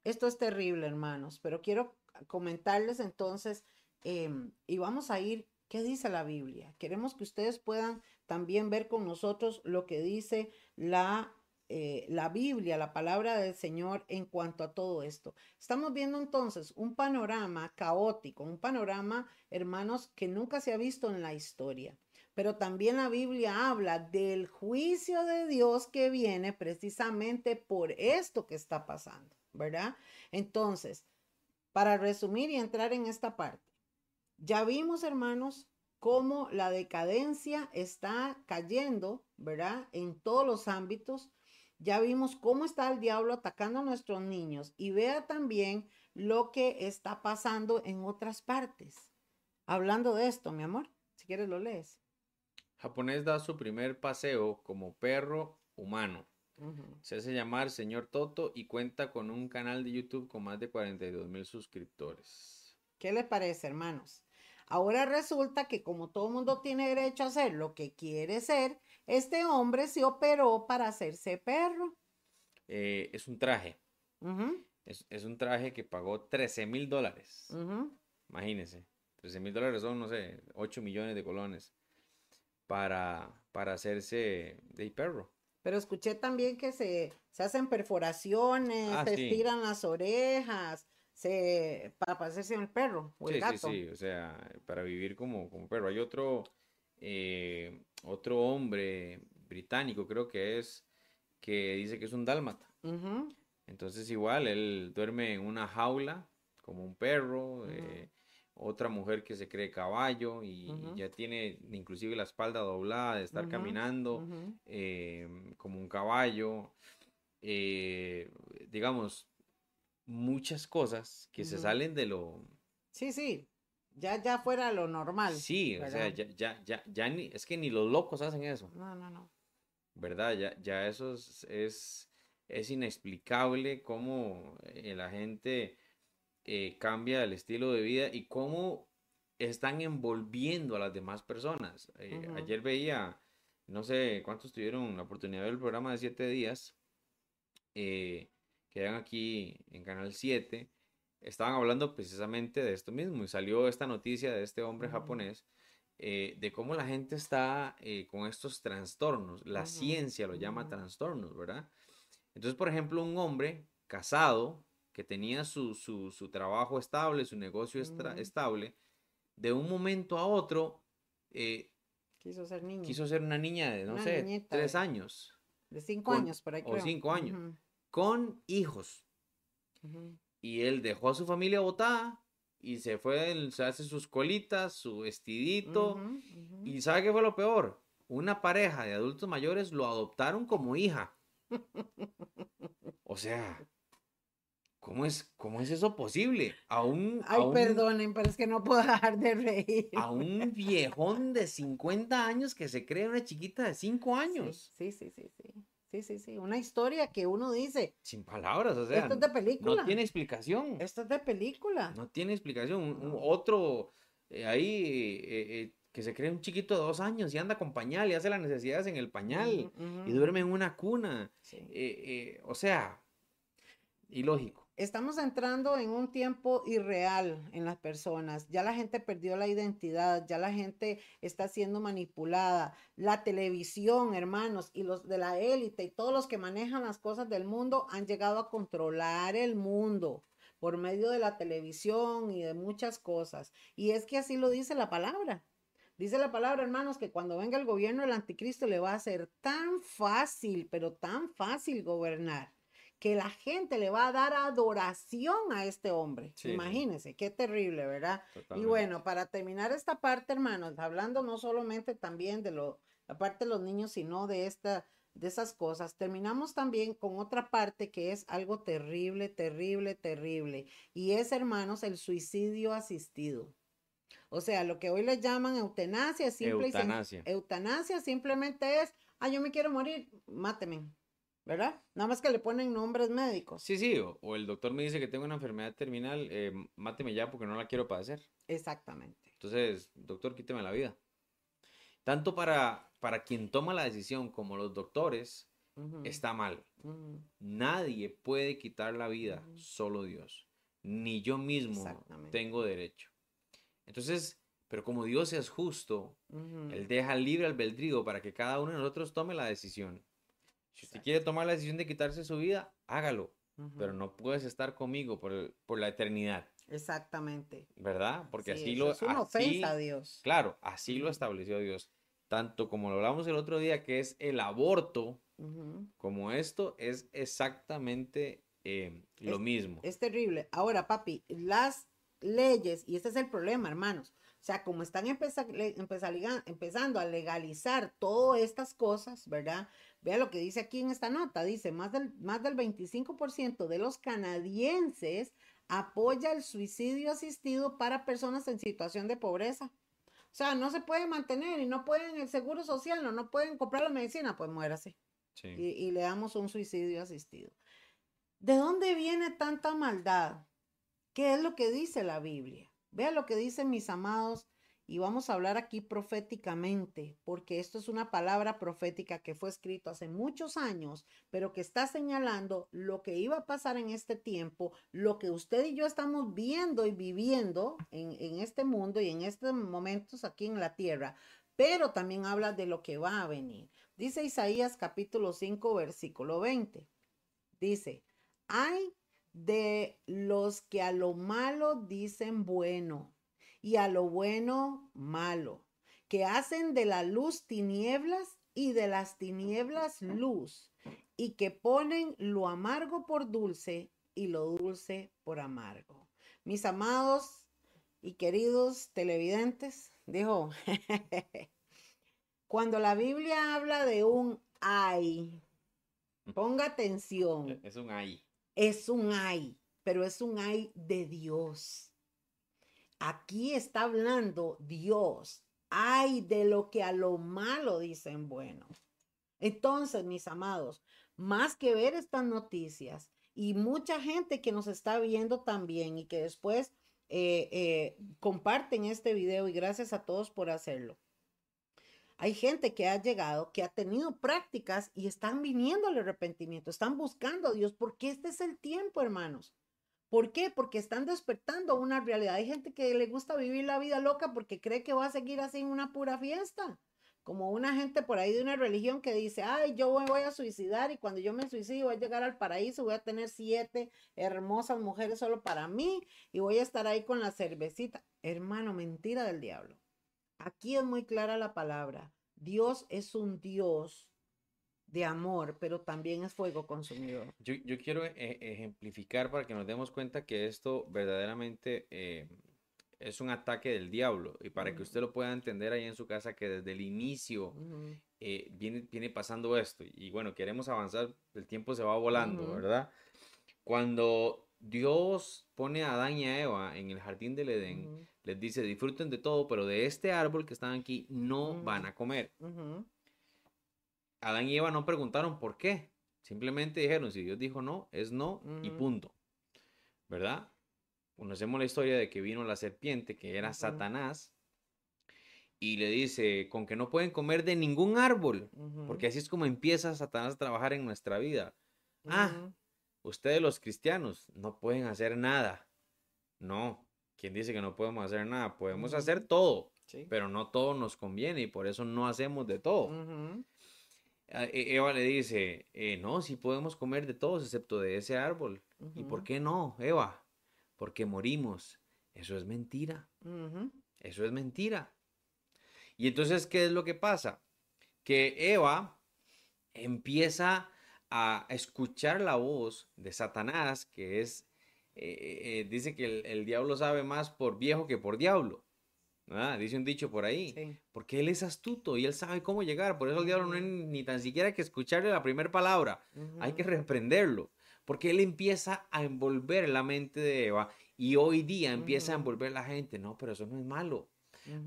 Esto es terrible, hermanos, pero quiero comentarles entonces, em, y vamos a ir ¿Qué dice la Biblia? Queremos que ustedes puedan también ver con nosotros lo que dice la, eh, la Biblia, la palabra del Señor en cuanto a todo esto. Estamos viendo entonces un panorama caótico, un panorama, hermanos, que nunca se ha visto en la historia. Pero también la Biblia habla del juicio de Dios que viene precisamente por esto que está pasando, ¿verdad? Entonces, para resumir y entrar en esta parte, ya vimos, hermanos, cómo la decadencia está cayendo, ¿verdad? En todos los ámbitos. Ya vimos cómo está el diablo atacando a nuestros niños y vea también lo que está pasando en otras partes. Hablando de esto, mi amor, si quieres lo lees. Japonés da su primer paseo como perro humano. Se hace llamar Señor Toto y cuenta con un canal de YouTube con más de 42 mil suscriptores. ¿Qué les parece, hermanos? Ahora resulta que como todo mundo tiene derecho a hacer lo que quiere ser, este hombre se operó para hacerse perro. Eh, es un traje. es, un traje que pagó 13 mil dólares. Imagínense. 13 mil dólares son, no sé, 8 millones de colones para, para hacerse de perro. Pero escuché también que se, hacen perforaciones, ah, se estiran las orejas, se, para parecerse el perro o el gato. Sí, sí, o sea, para vivir como, como perro. Hay otro, eh, otro hombre británico, creo que es, que dice que es un dálmata. Entonces igual, él duerme en una jaula como un perro. Eh, otra mujer que se cree caballo y, ya tiene inclusive la espalda doblada de estar caminando eh, como un caballo. digamos, muchas cosas que se salen de lo... Sí, sí, ya, ya fuera lo normal. Sí, o sea, ya, ya, ya, ya ni, es que ni los locos hacen eso. No, no, no. ¿Verdad? Ya, ya eso es, es, inexplicable cómo eh, la gente eh, cambia el estilo de vida y cómo están envolviendo a las demás personas. Eh, ayer veía, no sé cuántos tuvieron la oportunidad de ver el programa de siete días, eh, que aquí en Canal 7, estaban hablando precisamente de esto mismo y salió esta noticia de este hombre japonés eh, de cómo la gente está eh, con estos trastornos. La ciencia lo llama trastornos, ¿verdad? Entonces, por ejemplo, un hombre casado que tenía su, trabajo estable, su negocio estable, de un momento a otro... Eh, quiso ser niño. Quiso ser una niña de, no sé, tres años. De cinco años, por ahí O cinco años. Con hijos. Y él dejó a su familia botada y se fue, se hace sus colitas, su vestidito. Y ¿sabe qué fue lo peor? Una pareja de adultos mayores lo adoptaron como hija. O sea, ¿Cómo es, ¿Cómo es eso posible? A un, Ay, perdonen, pero es que no puedo dejar de reír. A un viejón de 50 años que se cree una chiquita de 5 años. Sí, sí, sí, sí. Sí, sí, sí. Una historia que uno dice. Sin palabras, o sea. Esto es de película. No tiene explicación. Esto es de película. No tiene explicación. otro eh, ahí eh, eh, que se cree un chiquito de dos años y anda con pañal y hace las necesidades en el pañal y duerme en una cuna. o sea, ilógico. Estamos entrando en un tiempo irreal en las personas. Ya la gente perdió la identidad, ya la gente está siendo manipulada. La televisión, hermanos, y los de la élite y todos los que manejan las cosas del mundo han llegado a controlar el mundo por medio de la televisión y de muchas cosas. Y es que así lo dice la palabra. Dice la palabra, hermanos, que cuando venga el gobierno del anticristo le va a ser tan fácil, pero tan fácil gobernar que la gente le va a dar adoración a este hombre. Imagínense, qué terrible, ¿verdad? Y bueno, para terminar esta parte, hermanos, hablando no solamente también de lo, la parte de los niños, sino de esta, de esas cosas, terminamos también con otra parte que es algo terrible, terrible, terrible. Y es, hermanos, el suicidio asistido. O sea, lo que hoy le llaman eutanasia, simple eutanasia. eutanasia simplemente es, ah, yo me quiero morir, máteme. ¿Verdad? Nada más que le ponen nombres médicos. Sí, sí, o, el doctor me dice que tengo una enfermedad terminal, eh, máteme ya porque no la quiero padecer. Exactamente. Entonces, doctor, quíteme la vida. Tanto para, para quien toma la decisión como los doctores, está mal. Nadie puede quitar la vida, solo Dios. Ni yo mismo tengo derecho. Entonces, pero como Dios es justo, Él deja libre albedrío para que cada uno de nosotros tome la decisión. Si usted quiere tomar la decisión de quitarse su vida, hágalo. Pero no puedes estar conmigo por, por la eternidad. Exactamente. ¿Verdad? Porque así lo. Es una ofensa a Dios. Claro, así lo estableció Dios. Tanto como lo hablamos el otro día, que es el aborto, como esto, es exactamente eh, lo mismo. Es terrible. Ahora, papi, las leyes, y este es el problema, hermanos. O sea, como están empezando a legalizar todas estas cosas, ¿verdad? Vea lo que dice aquí en esta nota. Dice, más del, más del 25% de los canadienses apoya el suicidio asistido para personas en situación de pobreza. O sea, no se puede mantener y no pueden el seguro social, no, no pueden comprar la medicina, pues muérase. Y, y le damos un suicidio asistido. ¿De dónde viene tanta maldad? ¿Qué es lo que dice la Biblia? Vea lo que dicen mis amados y vamos a hablar aquí proféticamente, porque esto es una palabra profética que fue escrito hace muchos años, pero que está señalando lo que iba a pasar en este tiempo, lo que usted y yo estamos viendo y viviendo en, en este mundo y en estos momentos aquí en la tierra, pero también habla de lo que va a venir. Dice Isaías capítulo 5, versículo 20. Dice, hay de los que a lo malo dicen bueno y a lo bueno malo, que hacen de la luz tinieblas y de las tinieblas luz, y que ponen lo amargo por dulce y lo dulce por amargo. Mis amados y queridos televidentes, dijo, cuando la Biblia habla de un ay, ponga atención. Es un ay. Es un ay, pero es un ay de Dios. Aquí está hablando Dios. Ay de lo que a lo malo dicen bueno. Entonces, mis amados, más que ver estas noticias y mucha gente que nos está viendo también y que después eh, eh, comparten este video y gracias a todos por hacerlo. Hay gente que ha llegado, que ha tenido prácticas y están viniendo al arrepentimiento, están buscando a Dios porque este es el tiempo, hermanos. ¿Por qué? Porque están despertando una realidad. Hay gente que le gusta vivir la vida loca porque cree que va a seguir así en una pura fiesta. Como una gente por ahí de una religión que dice, ay, yo me voy a suicidar y cuando yo me suicido voy a llegar al paraíso, voy a tener siete hermosas mujeres solo para mí y voy a estar ahí con la cervecita. Hermano, mentira del diablo. Aquí es muy clara la palabra. Dios es un Dios de amor, pero también es fuego consumidor. Yo, yo quiero e, ejemplificar para que nos demos cuenta que esto verdaderamente eh, es un ataque del diablo y para que usted lo pueda entender ahí en su casa que desde el inicio eh, viene, viene pasando esto y bueno, queremos avanzar, el tiempo se va volando, ¿verdad? Cuando Dios pone a Adán y a Eva en el jardín del Edén, les dice, disfruten de todo, pero de este árbol que están aquí no van a comer. Adán y Eva no preguntaron por qué. Simplemente dijeron, si Dios dijo no, es no y punto. ¿Verdad? Conocemos la historia de que vino la serpiente, que era Satanás, y le dice, con que no pueden comer de ningún árbol, porque así es como empieza Satanás a trabajar en nuestra vida. Ah, ustedes los cristianos no pueden hacer nada. No, ¿quién dice que no podemos hacer nada? Podemos hacer todo, pero no todo nos conviene y por eso no hacemos de todo. E, Eva le dice, eh, no, sí podemos comer de todos excepto de ese árbol. ¿Y por qué no, Eva? Porque morimos. Eso es mentira. Eso es mentira. Y entonces, ¿qué es lo que pasa? Que Eva empieza a escuchar la voz de Satanás, que es, eh, eh, dice que el, diablo sabe más por viejo que por diablo. Dice un dicho por ahí. Porque él es astuto y él sabe cómo llegar. Por eso el diablo no hay ni tan siquiera que escucharle la primera palabra. Hay que reprenderlo. Porque él empieza a envolver la mente de Eva y hoy día empieza a envolver la gente. No, pero eso no es malo.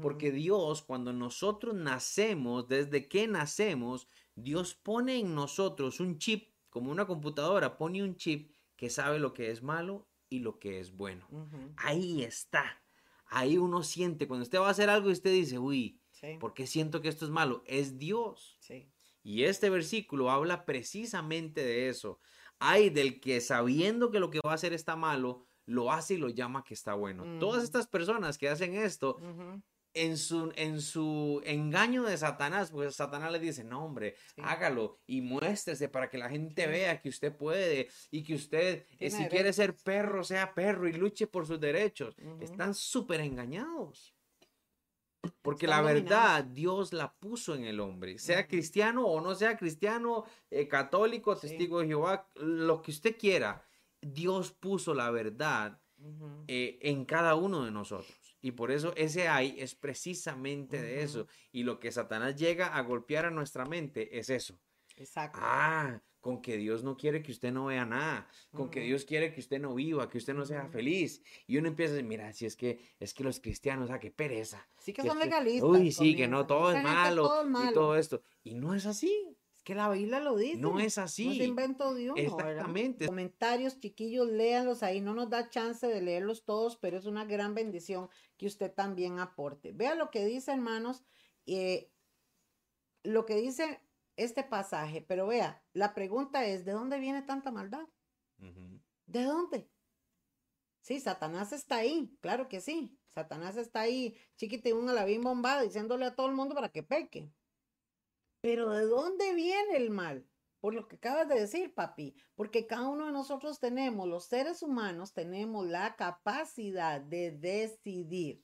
Porque Dios, cuando nosotros nacemos, desde que nacemos, Dios pone en nosotros un chip, como una computadora, pone un chip que sabe lo que es malo y lo que es bueno. Ahí está ahí uno siente, cuando usted va a hacer algo y usted dice, uy, ¿por qué siento que esto es malo? Es Dios. Y este versículo habla precisamente de eso. Hay del que sabiendo que lo que va a hacer está malo, lo hace y lo llama que está bueno. Todas estas personas que hacen esto, en su, en su engaño de Satanás, pues Satanás le dice, no hombre, hágalo y muéstrese para que la gente vea que usted puede y que usted, eh, si quiere ser perro, sea perro y luche por sus derechos. Están súper engañados. Porque la verdad, Dios la puso en el hombre, sea cristiano o no sea cristiano, eh, católico, testigo de Jehová, lo que usted quiera, Dios puso la verdad eh, en cada uno de nosotros. Y por eso ese hay es precisamente de eso. Y lo que Satanás llega a golpear a nuestra mente es eso. Exacto. Ah, con que Dios no quiere que usted no vea nada, con que Dios quiere que usted no viva, que usted no sea feliz. Y uno empieza a decir, mira, si es que es que los cristianos, ah, qué pereza. Sí que, son legalistas. uy, sí, que no, todo es, malo, todo es malo y todo esto. Y no es así que la Biblia lo dice. No es así. No se inventó Dios. Exactamente. Comentarios, chiquillos, léanlos ahí. No nos da chance de leerlos todos, pero es una gran bendición que usted también aporte. Vea lo que dice, hermanos, eh, lo que dice este pasaje. Pero vea, la pregunta es, ¿de dónde viene tanta maldad? ¿De dónde? Sí, Satanás está ahí, claro que sí. Satanás está ahí, chiquita un alabín bombada, diciéndole a todo el mundo para que peque. Pero ¿de dónde viene el mal? Por lo que acabas de decir, papi, porque cada uno de nosotros tenemos, los seres humanos, tenemos la capacidad de decidir.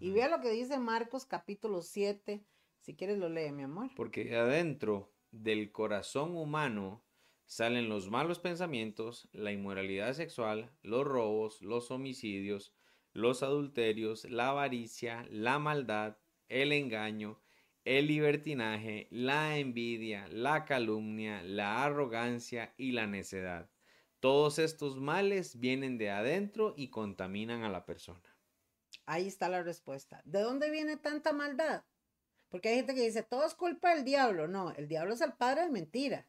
Y vea lo que dice Marcos capítulo 7, si quieres lo lee, mi amor. Porque adentro del corazón humano salen los malos pensamientos, la inmoralidad sexual, los robos, los homicidios, los adulterios, la avaricia, la maldad, el engaño, el libertinaje, la envidia, la calumnia, la arrogancia y la necedad. Todos estos males vienen de adentro y contaminan a la persona. Ahí está la respuesta. ¿De dónde viene tanta maldad? Porque hay gente que dice, todo es culpa del diablo. No, el diablo es el padre de mentira.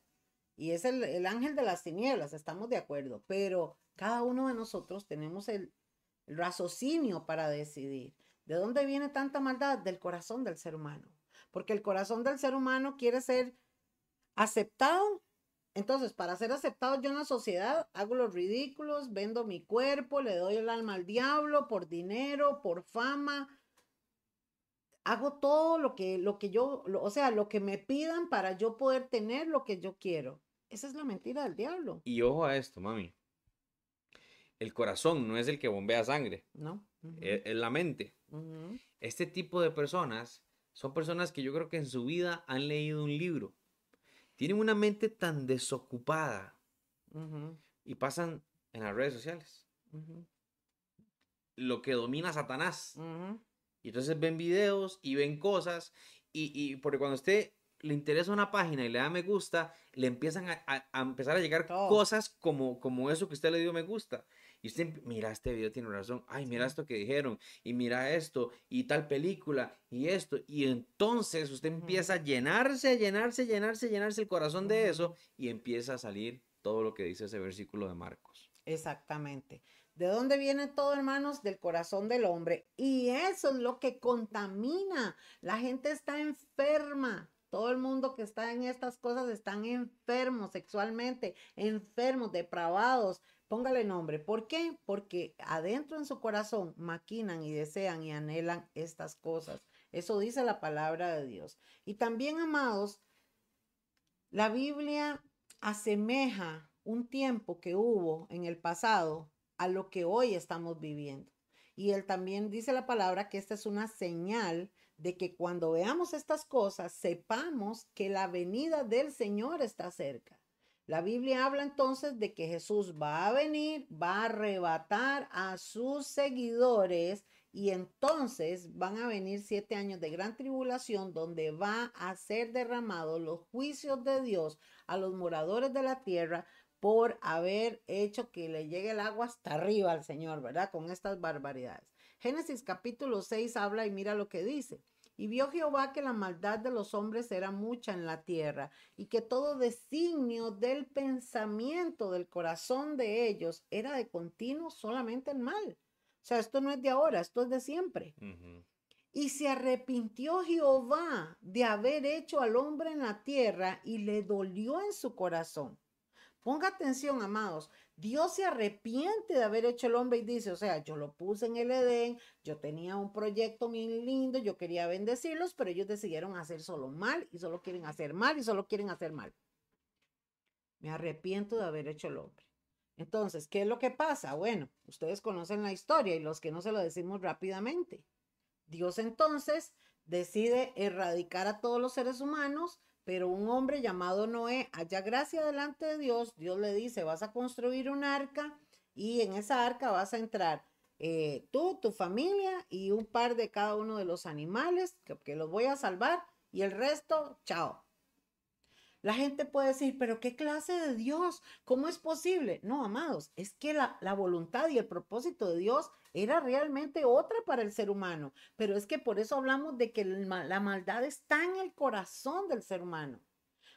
Y es el, ángel de las tinieblas, estamos de acuerdo. Pero cada uno de nosotros tenemos el raciocinio para decidir. ¿De dónde viene tanta maldad? Del corazón del ser humano porque el corazón del ser humano quiere ser aceptado. Entonces, para ser aceptado yo en la sociedad, hago los ridículos, vendo mi cuerpo, le doy el alma al diablo por dinero, por fama. Hago todo lo que, lo que yo, o sea, lo que me pidan para yo poder tener lo que yo quiero. Esa es la mentira del diablo. Y ojo a esto, mami. El corazón no es el que bombea sangre. No. Es, la mente. Este tipo de personas son personas que yo creo que en su vida han leído un libro. tienen una mente tan desocupada y pasan en las redes sociales. Lo que domina Satanás. Y entonces ven videos y ven cosas. Y, y porque cuando usted le interesa una página y le da me gusta, le empiezan a, empezar a llegar cosas como, como eso que usted le dio me gusta. Y usted, mira, este video tiene razón. Ay, mira esto que dijeron. Y mira esto. Y tal película. Y esto. Y entonces usted empieza a llenarse, a llenarse, a llenarse, a llenarse el corazón de eso. Y empieza a salir todo lo que dice ese versículo de Marcos. Exactamente. ¿De dónde viene todo, hermanos? Del corazón del hombre. Y eso es lo que contamina. La gente está enferma. Todo el mundo que está en estas cosas están enfermos sexualmente, enfermos, depravados. Póngale nombre. ¿Por qué? Porque adentro en su corazón maquinan y desean y anhelan estas cosas. Eso dice la palabra de Dios. Y también, amados, la Biblia asemeja un tiempo que hubo en el pasado a lo que hoy estamos viviendo. Y él también dice la palabra que esta es una señal de que cuando veamos estas cosas, sepamos que la venida del Señor está cerca. La Biblia habla entonces de que Jesús va a venir, va a arrebatar a sus seguidores y entonces van a venir siete años de gran tribulación donde va a ser derramado los juicios de Dios a los moradores de la tierra por haber hecho que le llegue el agua hasta arriba al Señor, ¿verdad? Con estas barbaridades. Génesis capítulo 6 habla y mira lo que dice. Y vio Jehová que la maldad de los hombres era mucha en la tierra y que todo designio del pensamiento del corazón de ellos era de continuo solamente el mal. O sea, esto no es de ahora, esto es de siempre. Y se arrepintió Jehová de haber hecho al hombre en la tierra y le dolió en su corazón. Ponga atención, amados. Dios se arrepiente de haber hecho el hombre y dice, o sea, yo lo puse en el Edén, yo tenía un proyecto muy lindo, yo quería bendecirlos, pero ellos decidieron hacer solo mal y solo quieren hacer mal y solo quieren hacer mal. Me arrepiento de haber hecho el hombre. Entonces, ¿qué es lo que pasa? Bueno, ustedes conocen la historia y los que no se lo decimos rápidamente. Dios entonces decide erradicar a todos los seres humanos pero un hombre llamado Noé haya gracia delante de Dios. Dios le dice, vas a construir un arca y en esa arca vas a entrar eh, tú, tu familia y un par de cada uno de los animales que, los voy a salvar y el resto, chao. La gente puede decir, pero ¿qué clase de Dios? ¿Cómo es posible? No, amados, es que la, la, voluntad y el propósito de Dios era realmente otra para el ser humano. Pero es que por eso hablamos de que la maldad está en el corazón del ser humano.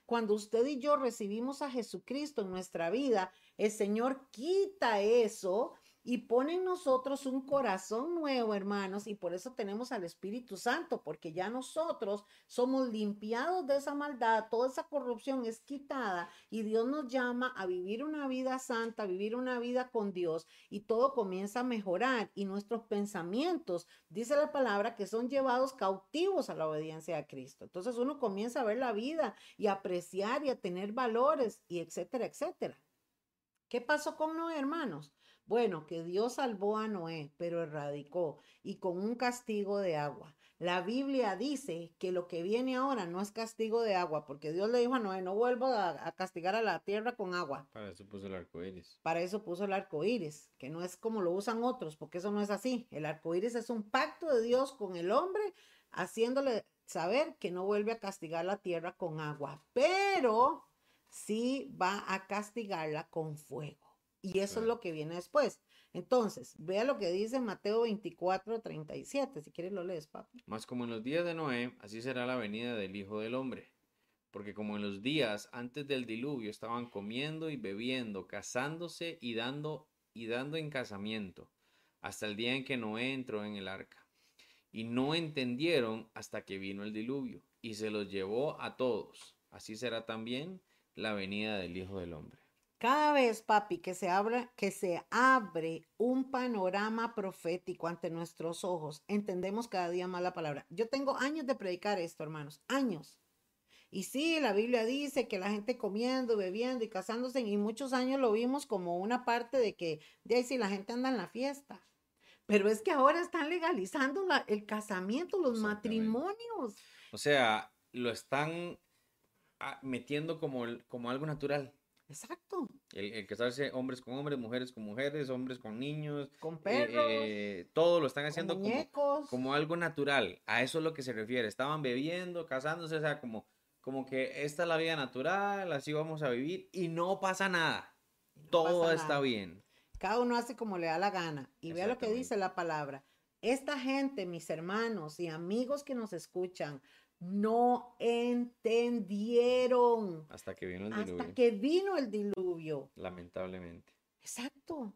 Cuando usted y yo recibimos a Jesucristo en nuestra vida, el Señor quita eso y pone en nosotros un corazón nuevo, hermanos, y por eso tenemos al Espíritu Santo, porque ya nosotros somos limpiados de esa maldad, toda esa corrupción es quitada y Dios nos llama a vivir una vida santa, a vivir una vida con Dios y todo comienza a mejorar y nuestros pensamientos, dice la palabra, que son llevados cautivos a la obediencia a Cristo. Entonces uno comienza a ver la vida y a apreciar y a tener valores y etcétera, etcétera. ¿Qué pasó con Noé, hermanos? Bueno, que Dios salvó a Noé, pero erradicó y con un castigo de agua. La Biblia dice que lo que viene ahora no es castigo de agua, porque Dios le dijo a Noé, no vuelvo a, castigar a la tierra con agua. Para eso puso el arco iris. Para eso puso el arco iris, que no es como lo usan otros, porque eso no es así. El arco iris es un pacto de Dios con el hombre, haciéndole saber que no vuelve a castigar la tierra con agua, pero sí va a castigarla con fuego. Y eso es lo que viene después. Entonces, vea lo que dice Mateo 24, 37. Si quieres lo lees, papi. Más como en los días de Noé, así será la venida del Hijo del Hombre. Porque como en los días antes del diluvio estaban comiendo y bebiendo, casándose y dando y dando en casamiento, hasta el día en que Noé entró en el arca. Y no entendieron hasta que vino el diluvio, y se los llevó a todos. Así será también la venida del Hijo del Hombre. Cada vez, papi, que se, abra, que se abre un panorama profético ante nuestros ojos, entendemos cada día más la palabra. Yo tengo años de predicar esto, hermanos, años. Y sí, la Biblia dice que la gente comiendo, bebiendo y casándose, y muchos años lo vimos como una parte de que, de ahí sí, la gente anda en la fiesta. Pero es que ahora están legalizando el casamiento, los matrimonios. O sea, lo están ah, metiendo como, como algo natural. Exacto. El, el casarse hombres con hombres, mujeres con mujeres, hombres con niños. Con eh, perros. Eh, todo lo están haciendo como, como, algo natural. A eso es lo que se refiere. Estaban bebiendo, casándose, o sea, como, como que esta es la vida natural, así vamos a vivir y no pasa nada. todo está bien. Cada uno hace como le da la gana. Y vea lo que dice la palabra. Esta gente, mis hermanos y amigos que nos escuchan, no entendieron. Hasta que vino el diluvio. Hasta que vino el diluvio. Lamentablemente. Exacto.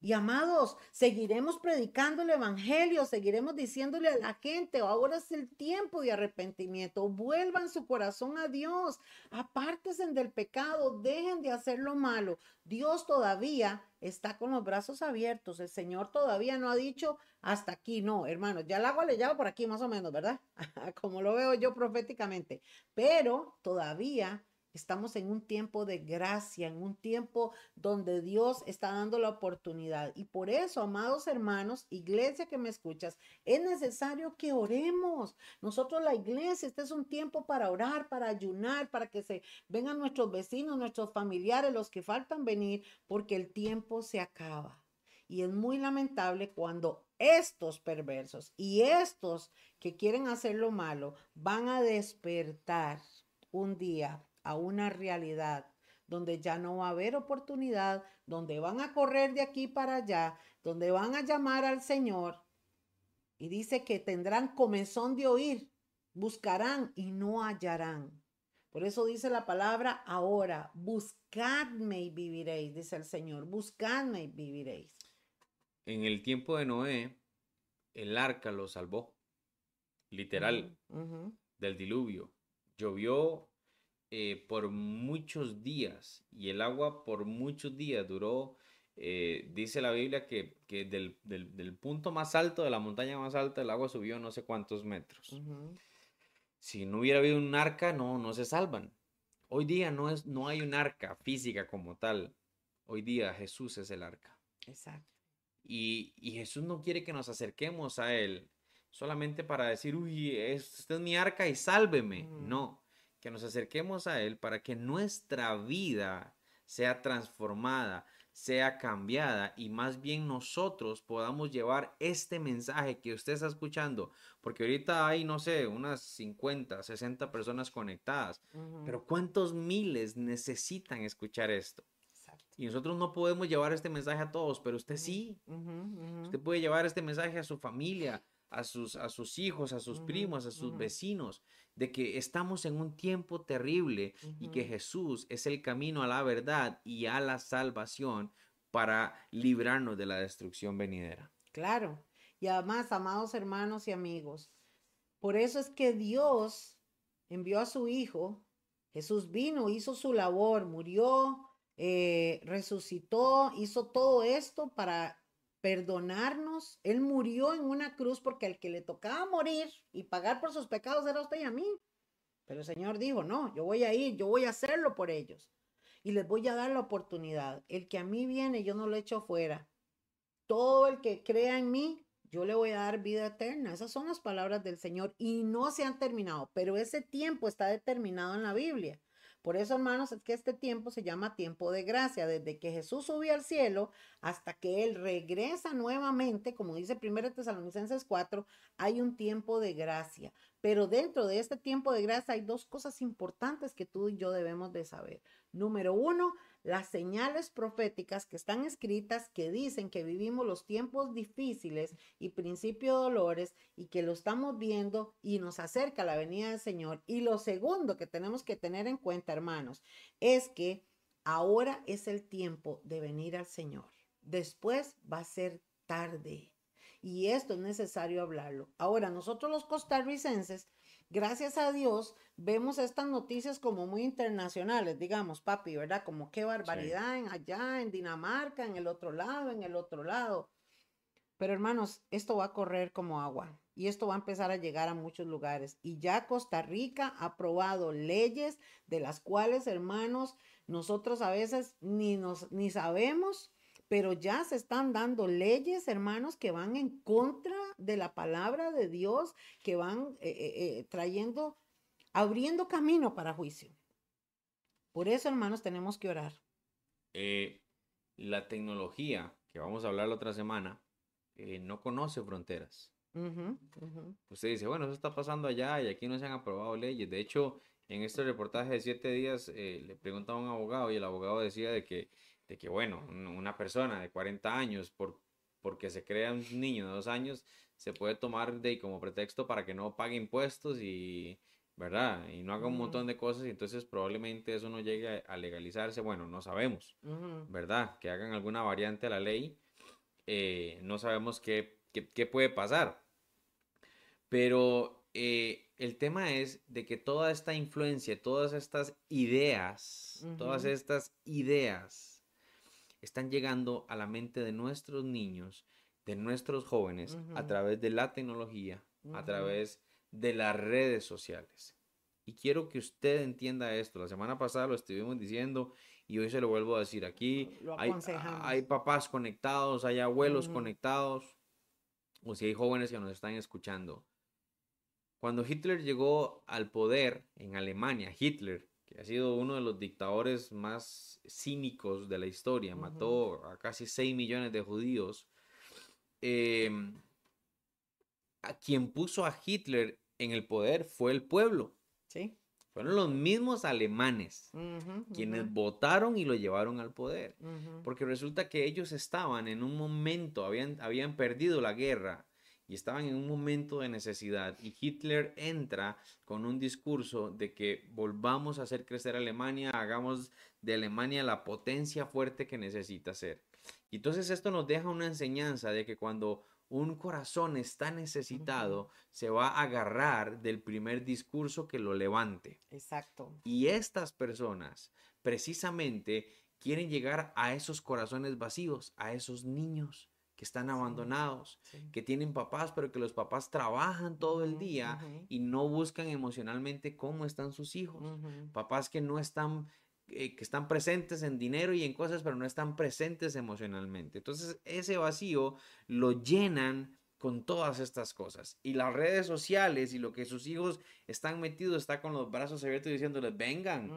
Y amados, seguiremos predicando el Evangelio, seguiremos diciéndole a la gente, ahora es el tiempo de arrepentimiento, vuelvan su corazón a Dios, apártense del pecado, dejen de hacer lo malo. Dios todavía está con los brazos abiertos, el Señor todavía no ha dicho hasta aquí, no, hermanos, ya el agua le lleva por aquí más o menos, ¿verdad? Como lo veo yo proféticamente, pero todavía Estamos en un tiempo de gracia, en un tiempo donde Dios está dando la oportunidad. Y por eso, amados hermanos, iglesia que me escuchas, es necesario que oremos. Nosotros la iglesia, este es un tiempo para orar, para ayunar, para que se vengan nuestros vecinos, nuestros familiares, los que faltan venir, porque el tiempo se acaba. Y es muy lamentable cuando estos perversos y estos que quieren hacer lo malo van a despertar un día a una realidad donde ya no va a haber oportunidad, donde van a correr de aquí para allá, donde van a llamar al Señor. Y dice que tendrán comezón de oír, buscarán y no hallarán. Por eso dice la palabra ahora, buscadme y viviréis, dice el Señor, buscadme y viviréis. En el tiempo de Noé, el arca lo salvó, literal, del diluvio. Llovió eh, por muchos días y el agua por muchos días duró, eh, dice la Biblia que, del, punto más alto, de la montaña más alta, el agua subió no sé cuántos metros. Si no hubiera habido un arca, no, no se salvan. Hoy día no, es, no hay un arca física como tal. Hoy día Jesús es el arca. Exacto. Y, Jesús no quiere que nos acerquemos a Él solamente para decir, uy, este es mi arca y sálveme. No que nos acerquemos a Él para que nuestra vida sea transformada, sea cambiada y más bien nosotros podamos llevar este mensaje que usted está escuchando, porque ahorita hay, no sé, unas 50, 60 personas conectadas, pero ¿cuántos miles necesitan escuchar esto? Y nosotros no podemos llevar este mensaje a todos, pero usted sí. Usted puede llevar este mensaje a su familia, a sus, a sus hijos, a sus primos, a sus vecinos de que estamos en un tiempo terrible y que Jesús es el camino a la verdad y a la salvación para librarnos de la destrucción venidera. Claro. Y además, amados hermanos y amigos, por eso es que Dios envió a su Hijo, Jesús vino, hizo su labor, murió, eh, resucitó, hizo todo esto para perdonarnos. Él murió en una cruz porque al que le tocaba morir y pagar por sus pecados era usted y a mí. Pero el Señor dijo, no, yo voy a ir, yo voy a hacerlo por ellos. Y les voy a dar la oportunidad. El que a mí viene, yo no lo echo fuera. Todo el que crea en mí, yo le voy a dar vida eterna. Esas son las palabras del Señor y no se han terminado, pero ese tiempo está determinado en la Biblia. Por eso, hermanos, es que este tiempo se llama tiempo de gracia, desde que Jesús subió al cielo hasta que Él regresa nuevamente, como dice 1 Tesalonicenses 4, hay un tiempo de gracia. Pero dentro de este tiempo de gracia hay dos cosas importantes que tú y yo debemos de saber. Número uno, las señales proféticas que están escritas que dicen que vivimos los tiempos difíciles y principio de dolores y que lo estamos viendo y nos acerca la venida del Señor. Y lo segundo que tenemos que tener en cuenta, hermanos, es que ahora es el tiempo de venir al Señor. Después va a ser tarde. Y esto es necesario hablarlo. Ahora, nosotros los costarricenses gracias a Dios, vemos estas noticias como muy internacionales, digamos, papi, ¿verdad? Como qué barbaridad en allá, en Dinamarca, en el otro lado, en el otro lado. Pero hermanos, esto va a correr como agua y esto va a empezar a llegar a muchos lugares. Y ya Costa Rica ha aprobado leyes de las cuales, hermanos, nosotros a veces ni, nos, ni sabemos pero ya se están dando leyes, hermanos, que van en contra de la palabra de Dios, que van eh, eh, eh, trayendo, abriendo camino para juicio. Por eso, hermanos, tenemos que orar. Eh, la tecnología, que vamos a hablar la otra semana, eh, no conoce fronteras. Usted dice, bueno, eso está pasando allá y aquí no se han aprobado leyes. De hecho, en este reportaje de siete días eh, le preguntaba a un abogado y el abogado decía de que, de que bueno, una persona de 40 años, por, porque se crea un niño de dos años, se puede tomar de como pretexto para que no pague impuestos y, ¿verdad? Y no haga un montón de cosas y entonces probablemente eso no llegue a, legalizarse. Bueno, no sabemos, ¿verdad? Que hagan alguna variante a la ley. Eh, no sabemos qué, qué puede pasar. Pero eh, el tema es de que toda esta influencia, todas estas ideas, todas estas ideas están llegando a la mente de nuestros niños, de nuestros jóvenes, a través de la tecnología, a través de las redes sociales. Y quiero que usted entienda esto. La semana pasada lo estuvimos diciendo y hoy se lo vuelvo a decir aquí. Hay, hay, papás conectados, hay abuelos conectados, o si hay jóvenes que nos están escuchando. Cuando Hitler llegó al poder en Alemania, Hitler, que ha sido uno de los dictadores más cínicos de la historia, mató a casi 6 millones de judíos, em, a quien puso a Hitler en el poder fue el pueblo. Sí. Fueron los mismos alemanes quienes votaron y lo llevaron al poder. Porque resulta que ellos estaban en un momento, habían, habían perdido la guerra y estaban en un momento de necesidad y Hitler entra con un discurso de que volvamos a hacer crecer a Alemania, hagamos de Alemania la potencia fuerte que necesita ser. Y entonces esto nos deja una enseñanza de que cuando un corazón está necesitado, se va a agarrar del primer discurso que lo levante. Exacto. Y estas personas precisamente quieren llegar a esos corazones vacíos, a esos niños que están abandonados, que tienen papás, pero que los papás trabajan todo el día y no buscan emocionalmente cómo están sus hijos. Papás que no están, eh, que están presentes en dinero y en cosas, pero no están presentes emocionalmente. Entonces, ese vacío lo llenan con todas estas cosas. Y las redes sociales y lo que sus hijos están metidos está con los brazos abiertos diciéndoles, vengan,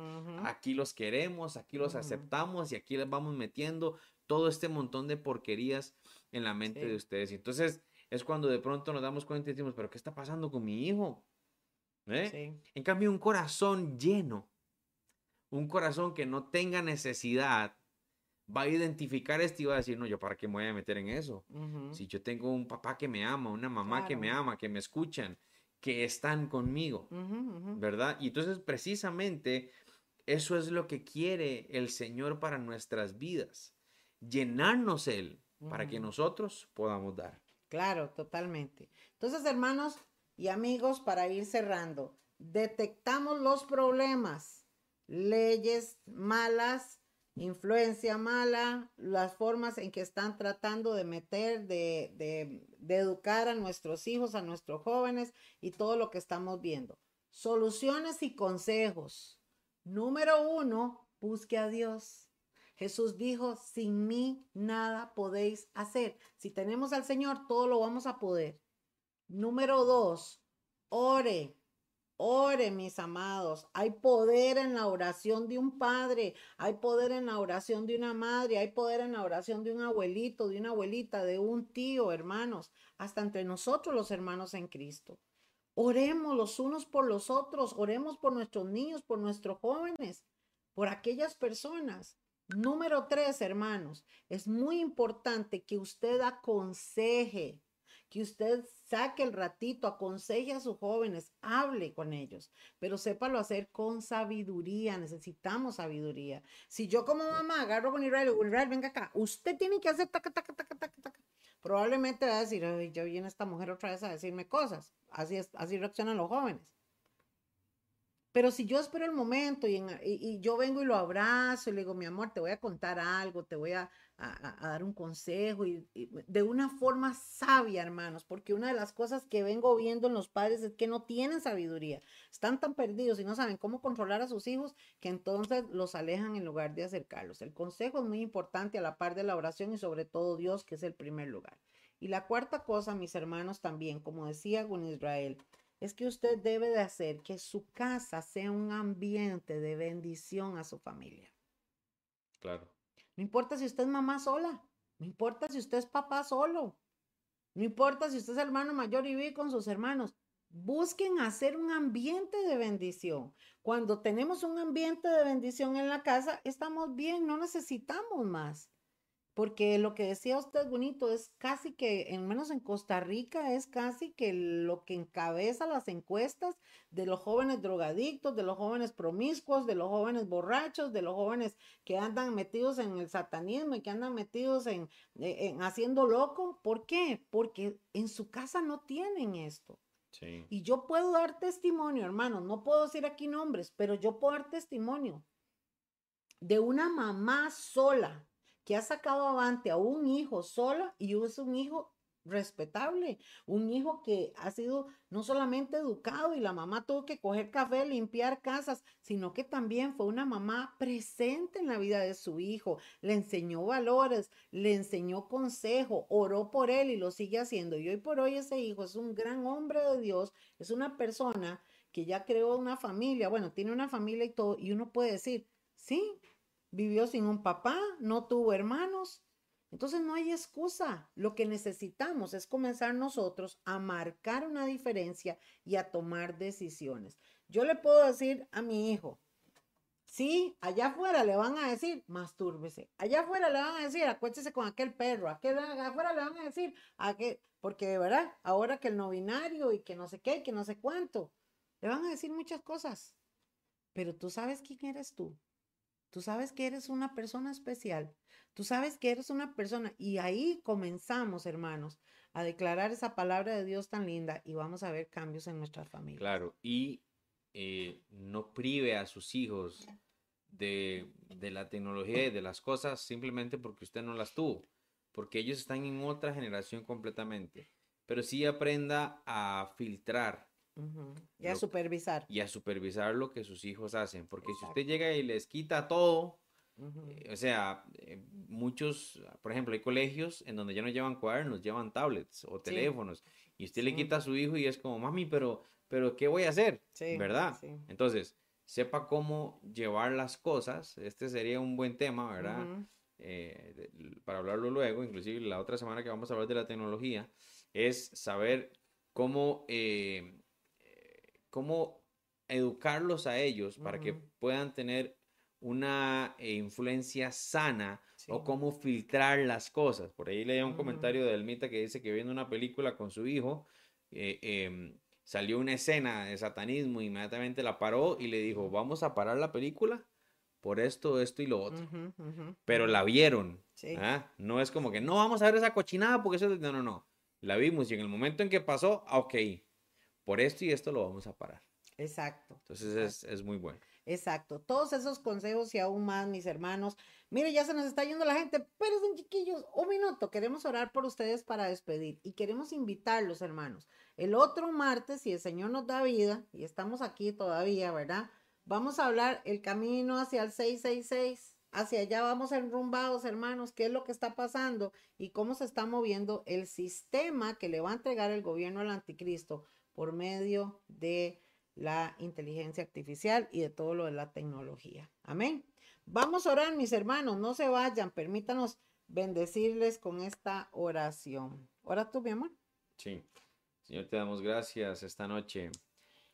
aquí los queremos, aquí los aceptamos y aquí les vamos metiendo todo este montón de porquerías en la mente de ustedes. Y entonces es cuando de pronto nos damos cuenta y decimos, pero ¿qué está pasando con mi hijo? ¿Eh? En cambio, un corazón lleno, un corazón que no tenga necesidad, va a identificar esto y va a decir, no, yo para qué me voy a meter en eso. Si yo tengo un papá que me ama, una mamá que me ama, que me escuchan, que están conmigo, ¿verdad? Y entonces precisamente eso es lo que quiere el Señor para nuestras vidas, llenarnos Él para que nosotros podamos dar. Claro, totalmente. Entonces, hermanos y amigos, para ir cerrando, detectamos los problemas, leyes malas, influencia mala, las formas en que están tratando de meter, de, de, de, educar a nuestros hijos, a nuestros jóvenes y todo lo que estamos viendo. Soluciones y consejos. Número uno, busque a Dios. Jesús dijo, sin mí nada podéis hacer. Si tenemos al Señor, todo lo vamos a poder. Número dos, ore. Ore, mis amados. Hay poder en la oración de un padre, hay poder en la oración de una madre, hay poder en la oración de un abuelito, de una abuelita, de un tío, hermanos, hasta entre nosotros los hermanos en Cristo. Oremos los unos por los otros, oremos por nuestros niños, por nuestros jóvenes, por aquellas personas Número tres, hermanos, es muy importante que usted aconseje, que usted saque el ratito, aconseje a sus jóvenes, hable con ellos, pero sépalo hacer con sabiduría. Necesitamos sabiduría. Si yo como mamá agarro con Israel, Israel, venga acá, usted tiene que hacer taca, taca, taca, taca, taca. Probablemente va a decir, Ay, ya viene esta mujer otra vez a decirme cosas. Así, es, así reaccionan los jóvenes. Pero si yo espero el momento y, yo vengo y lo abrazo y le digo, mi amor, te voy a contar algo, te voy a, dar un consejo y, de una forma sabia, hermanos, porque una de las cosas que vengo viendo en los padres es que no tienen sabiduría, están tan perdidos y no saben cómo controlar a sus hijos que entonces los alejan en lugar de acercarlos. El consejo es muy importante a la par de la oración y sobre todo Dios, que es el primer lugar. Y la cuarta cosa, mis hermanos, también, como decía con Israel, es que usted debe de hacer que su casa sea un ambiente de bendición a su familia. Claro. No importa si usted es mamá sola, no importa si usted es papá solo, no importa si usted es hermano mayor y vive con sus hermanos. Busquen hacer un ambiente de bendición. Cuando tenemos un ambiente de bendición en la casa, estamos bien, no necesitamos más porque lo que decía usted bonito es casi que, en menos en Costa Rica, es casi que lo que encabeza las encuestas de los jóvenes drogadictos, de los jóvenes promiscuos, de los jóvenes borrachos, de los jóvenes que andan metidos en el satanismo y que andan metidos en, eh, en haciendo loco. ¿Por qué? Porque en su casa no tienen esto. Sí. Y yo puedo dar testimonio, hermano, no puedo decir aquí nombres, pero yo puedo dar testimonio de una mamá sola que ha sacado avante a un hijo solo y es un hijo respetable, un hijo que ha sido no solamente educado y la mamá tuvo que coger café, limpiar casas, sino que también fue una mamá presente en la vida de su hijo, le enseñó valores, le enseñó consejo, oró por él y lo sigue haciendo. Y hoy por hoy ese hijo es un gran hombre de Dios, es una persona que ya creó una familia, bueno, tiene una familia y todo, y uno puede decir, sí, vivió sin un papá, no tuvo hermanos. Entonces no hay excusa. Lo que necesitamos es comenzar nosotros a marcar una diferencia y a tomar decisiones. Yo le puedo decir a mi hijo, sí, allá afuera le van a decir, mastúrbese. Allá afuera le van a decir, acuéstese con aquel perro. Allá afuera le van a decir, a que, porque de verdad, ahora que el no binario y que no sé qué, que no sé cuánto, le van a decir muchas cosas. Pero tú sabes quién eres tú. Tú sabes que eres una persona especial. Tú sabes que eres una persona. Y ahí comenzamos, hermanos, a declarar esa palabra de Dios tan linda y vamos a ver cambios en nuestras familias. Claro, y eh, no prive a sus hijos de, de la tecnología y de las cosas simplemente porque usted no las tuvo, porque ellos están en otra generación completamente. Pero sí aprenda a filtrar y a supervisar. Y a supervisar lo que sus hijos hacen, porque si usted llega y les quita todo, eh, o sea, eh, muchos, por ejemplo, hay colegios en donde ya no llevan cuadernos, llevan tablets o teléfonos, y usted le quita a su hijo y es como, mami, pero, pero ¿qué voy a hacer? ¿Verdad? Entonces, sepa cómo llevar las cosas, este sería un buen tema, ¿verdad? Eh, para hablarlo luego, inclusive la otra semana que vamos a hablar de la tecnología, es saber cómo cómo educarlos a ellos para que puedan tener una eh, influencia sana o cómo filtrar las cosas. Por ahí leía un comentario de Elmita que dice que viendo una película con su hijo, eh, em, salió una escena de satanismo, inmediatamente la paró y le dijo, vamos a parar la película por esto, esto y lo otro. Pero la vieron. ¿ah? No es como que no vamos a ver esa cochinada porque eso... No, no, no. La vimos y en el momento en que pasó, ah, ok, por esto y esto lo vamos a parar. Exacto. Entonces Es, muy bueno. Exacto. Todos esos consejos y aún más, mis hermanos. Mire, ya se nos está yendo la gente, pero son chiquillos, un minuto. Queremos orar por ustedes para despedir y queremos invitarlos, hermanos. El otro martes, si el Señor nos da vida, y estamos aquí todavía, ¿verdad? Vamos a hablar el camino hacia el 666. Hacia allá vamos enrumbados, hermanos, qué es lo que está pasando y cómo se está moviendo el sistema que le va a entregar el gobierno al anticristo por medio de la inteligencia artificial y de todo lo de la tecnología. Amén. Vamos a orar, mis hermanos, no se vayan, permítanos bendecirles con esta oración. ¿Ora tú, mi amor? Sí. Señor, te damos gracias esta noche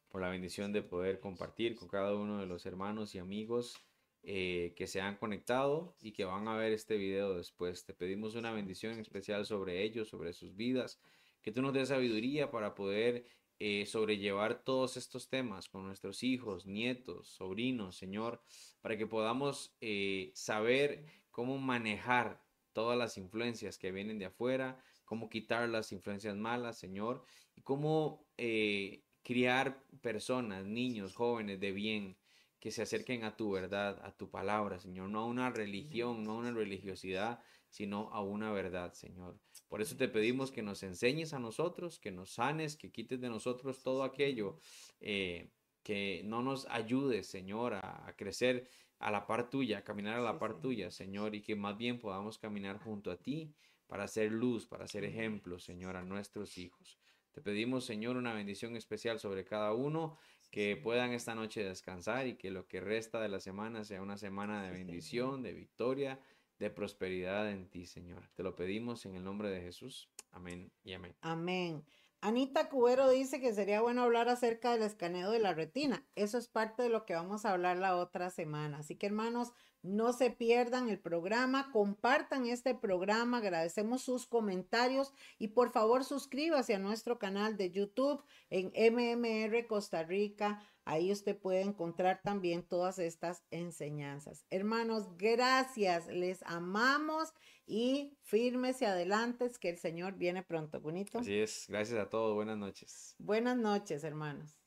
por la bendición de poder compartir con cada uno de los hermanos y amigos eh, que se han conectado y que van a ver este video después. Te pedimos una bendición especial sobre ellos, sobre sus vidas, que tú nos des sabiduría para poder eh, sobrellevar todos estos temas con nuestros hijos, nietos, sobrinos, Señor, para que podamos eh, saber cómo manejar todas las influencias que vienen de afuera, cómo quitar las influencias malas, Señor, y cómo eh, criar personas, niños, jóvenes de bien, que se acerquen a tu verdad, a tu palabra, Señor, no a una religión, no a una religiosidad, sino a una verdad, Señor. Por eso te pedimos que nos enseñes a nosotros, que nos sanes, que quites de nosotros todo aquello eh, que no nos ayude, Señor, a, crecer a la par tuya, a caminar a la par tuya, Señor, y que más bien podamos caminar junto a ti para hacer luz, para ser ejemplo, Señor, a nuestros hijos. Te pedimos, Señor, una bendición especial sobre cada uno, que puedan esta noche descansar y que lo que resta de la semana sea una semana de bendición, de victoria, de prosperidad en ti, Señor. Te lo pedimos en el nombre de Jesús. Amén y amén. Amén. Anita Cubero dice que sería bueno hablar acerca del escaneo de la retina. Eso es parte de lo que vamos a hablar la otra semana. Así que hermanos, no se pierdan el programa, compartan este programa, agradecemos sus comentarios y por favor suscríbase a nuestro canal de YouTube en MMR Costa Rica. Ahí usted puede encontrar también todas estas enseñanzas. Hermanos, gracias, les amamos y fírmese adelante, que el Señor viene pronto. Bonito. Así es, gracias a todos, buenas noches. Buenas noches, hermanos.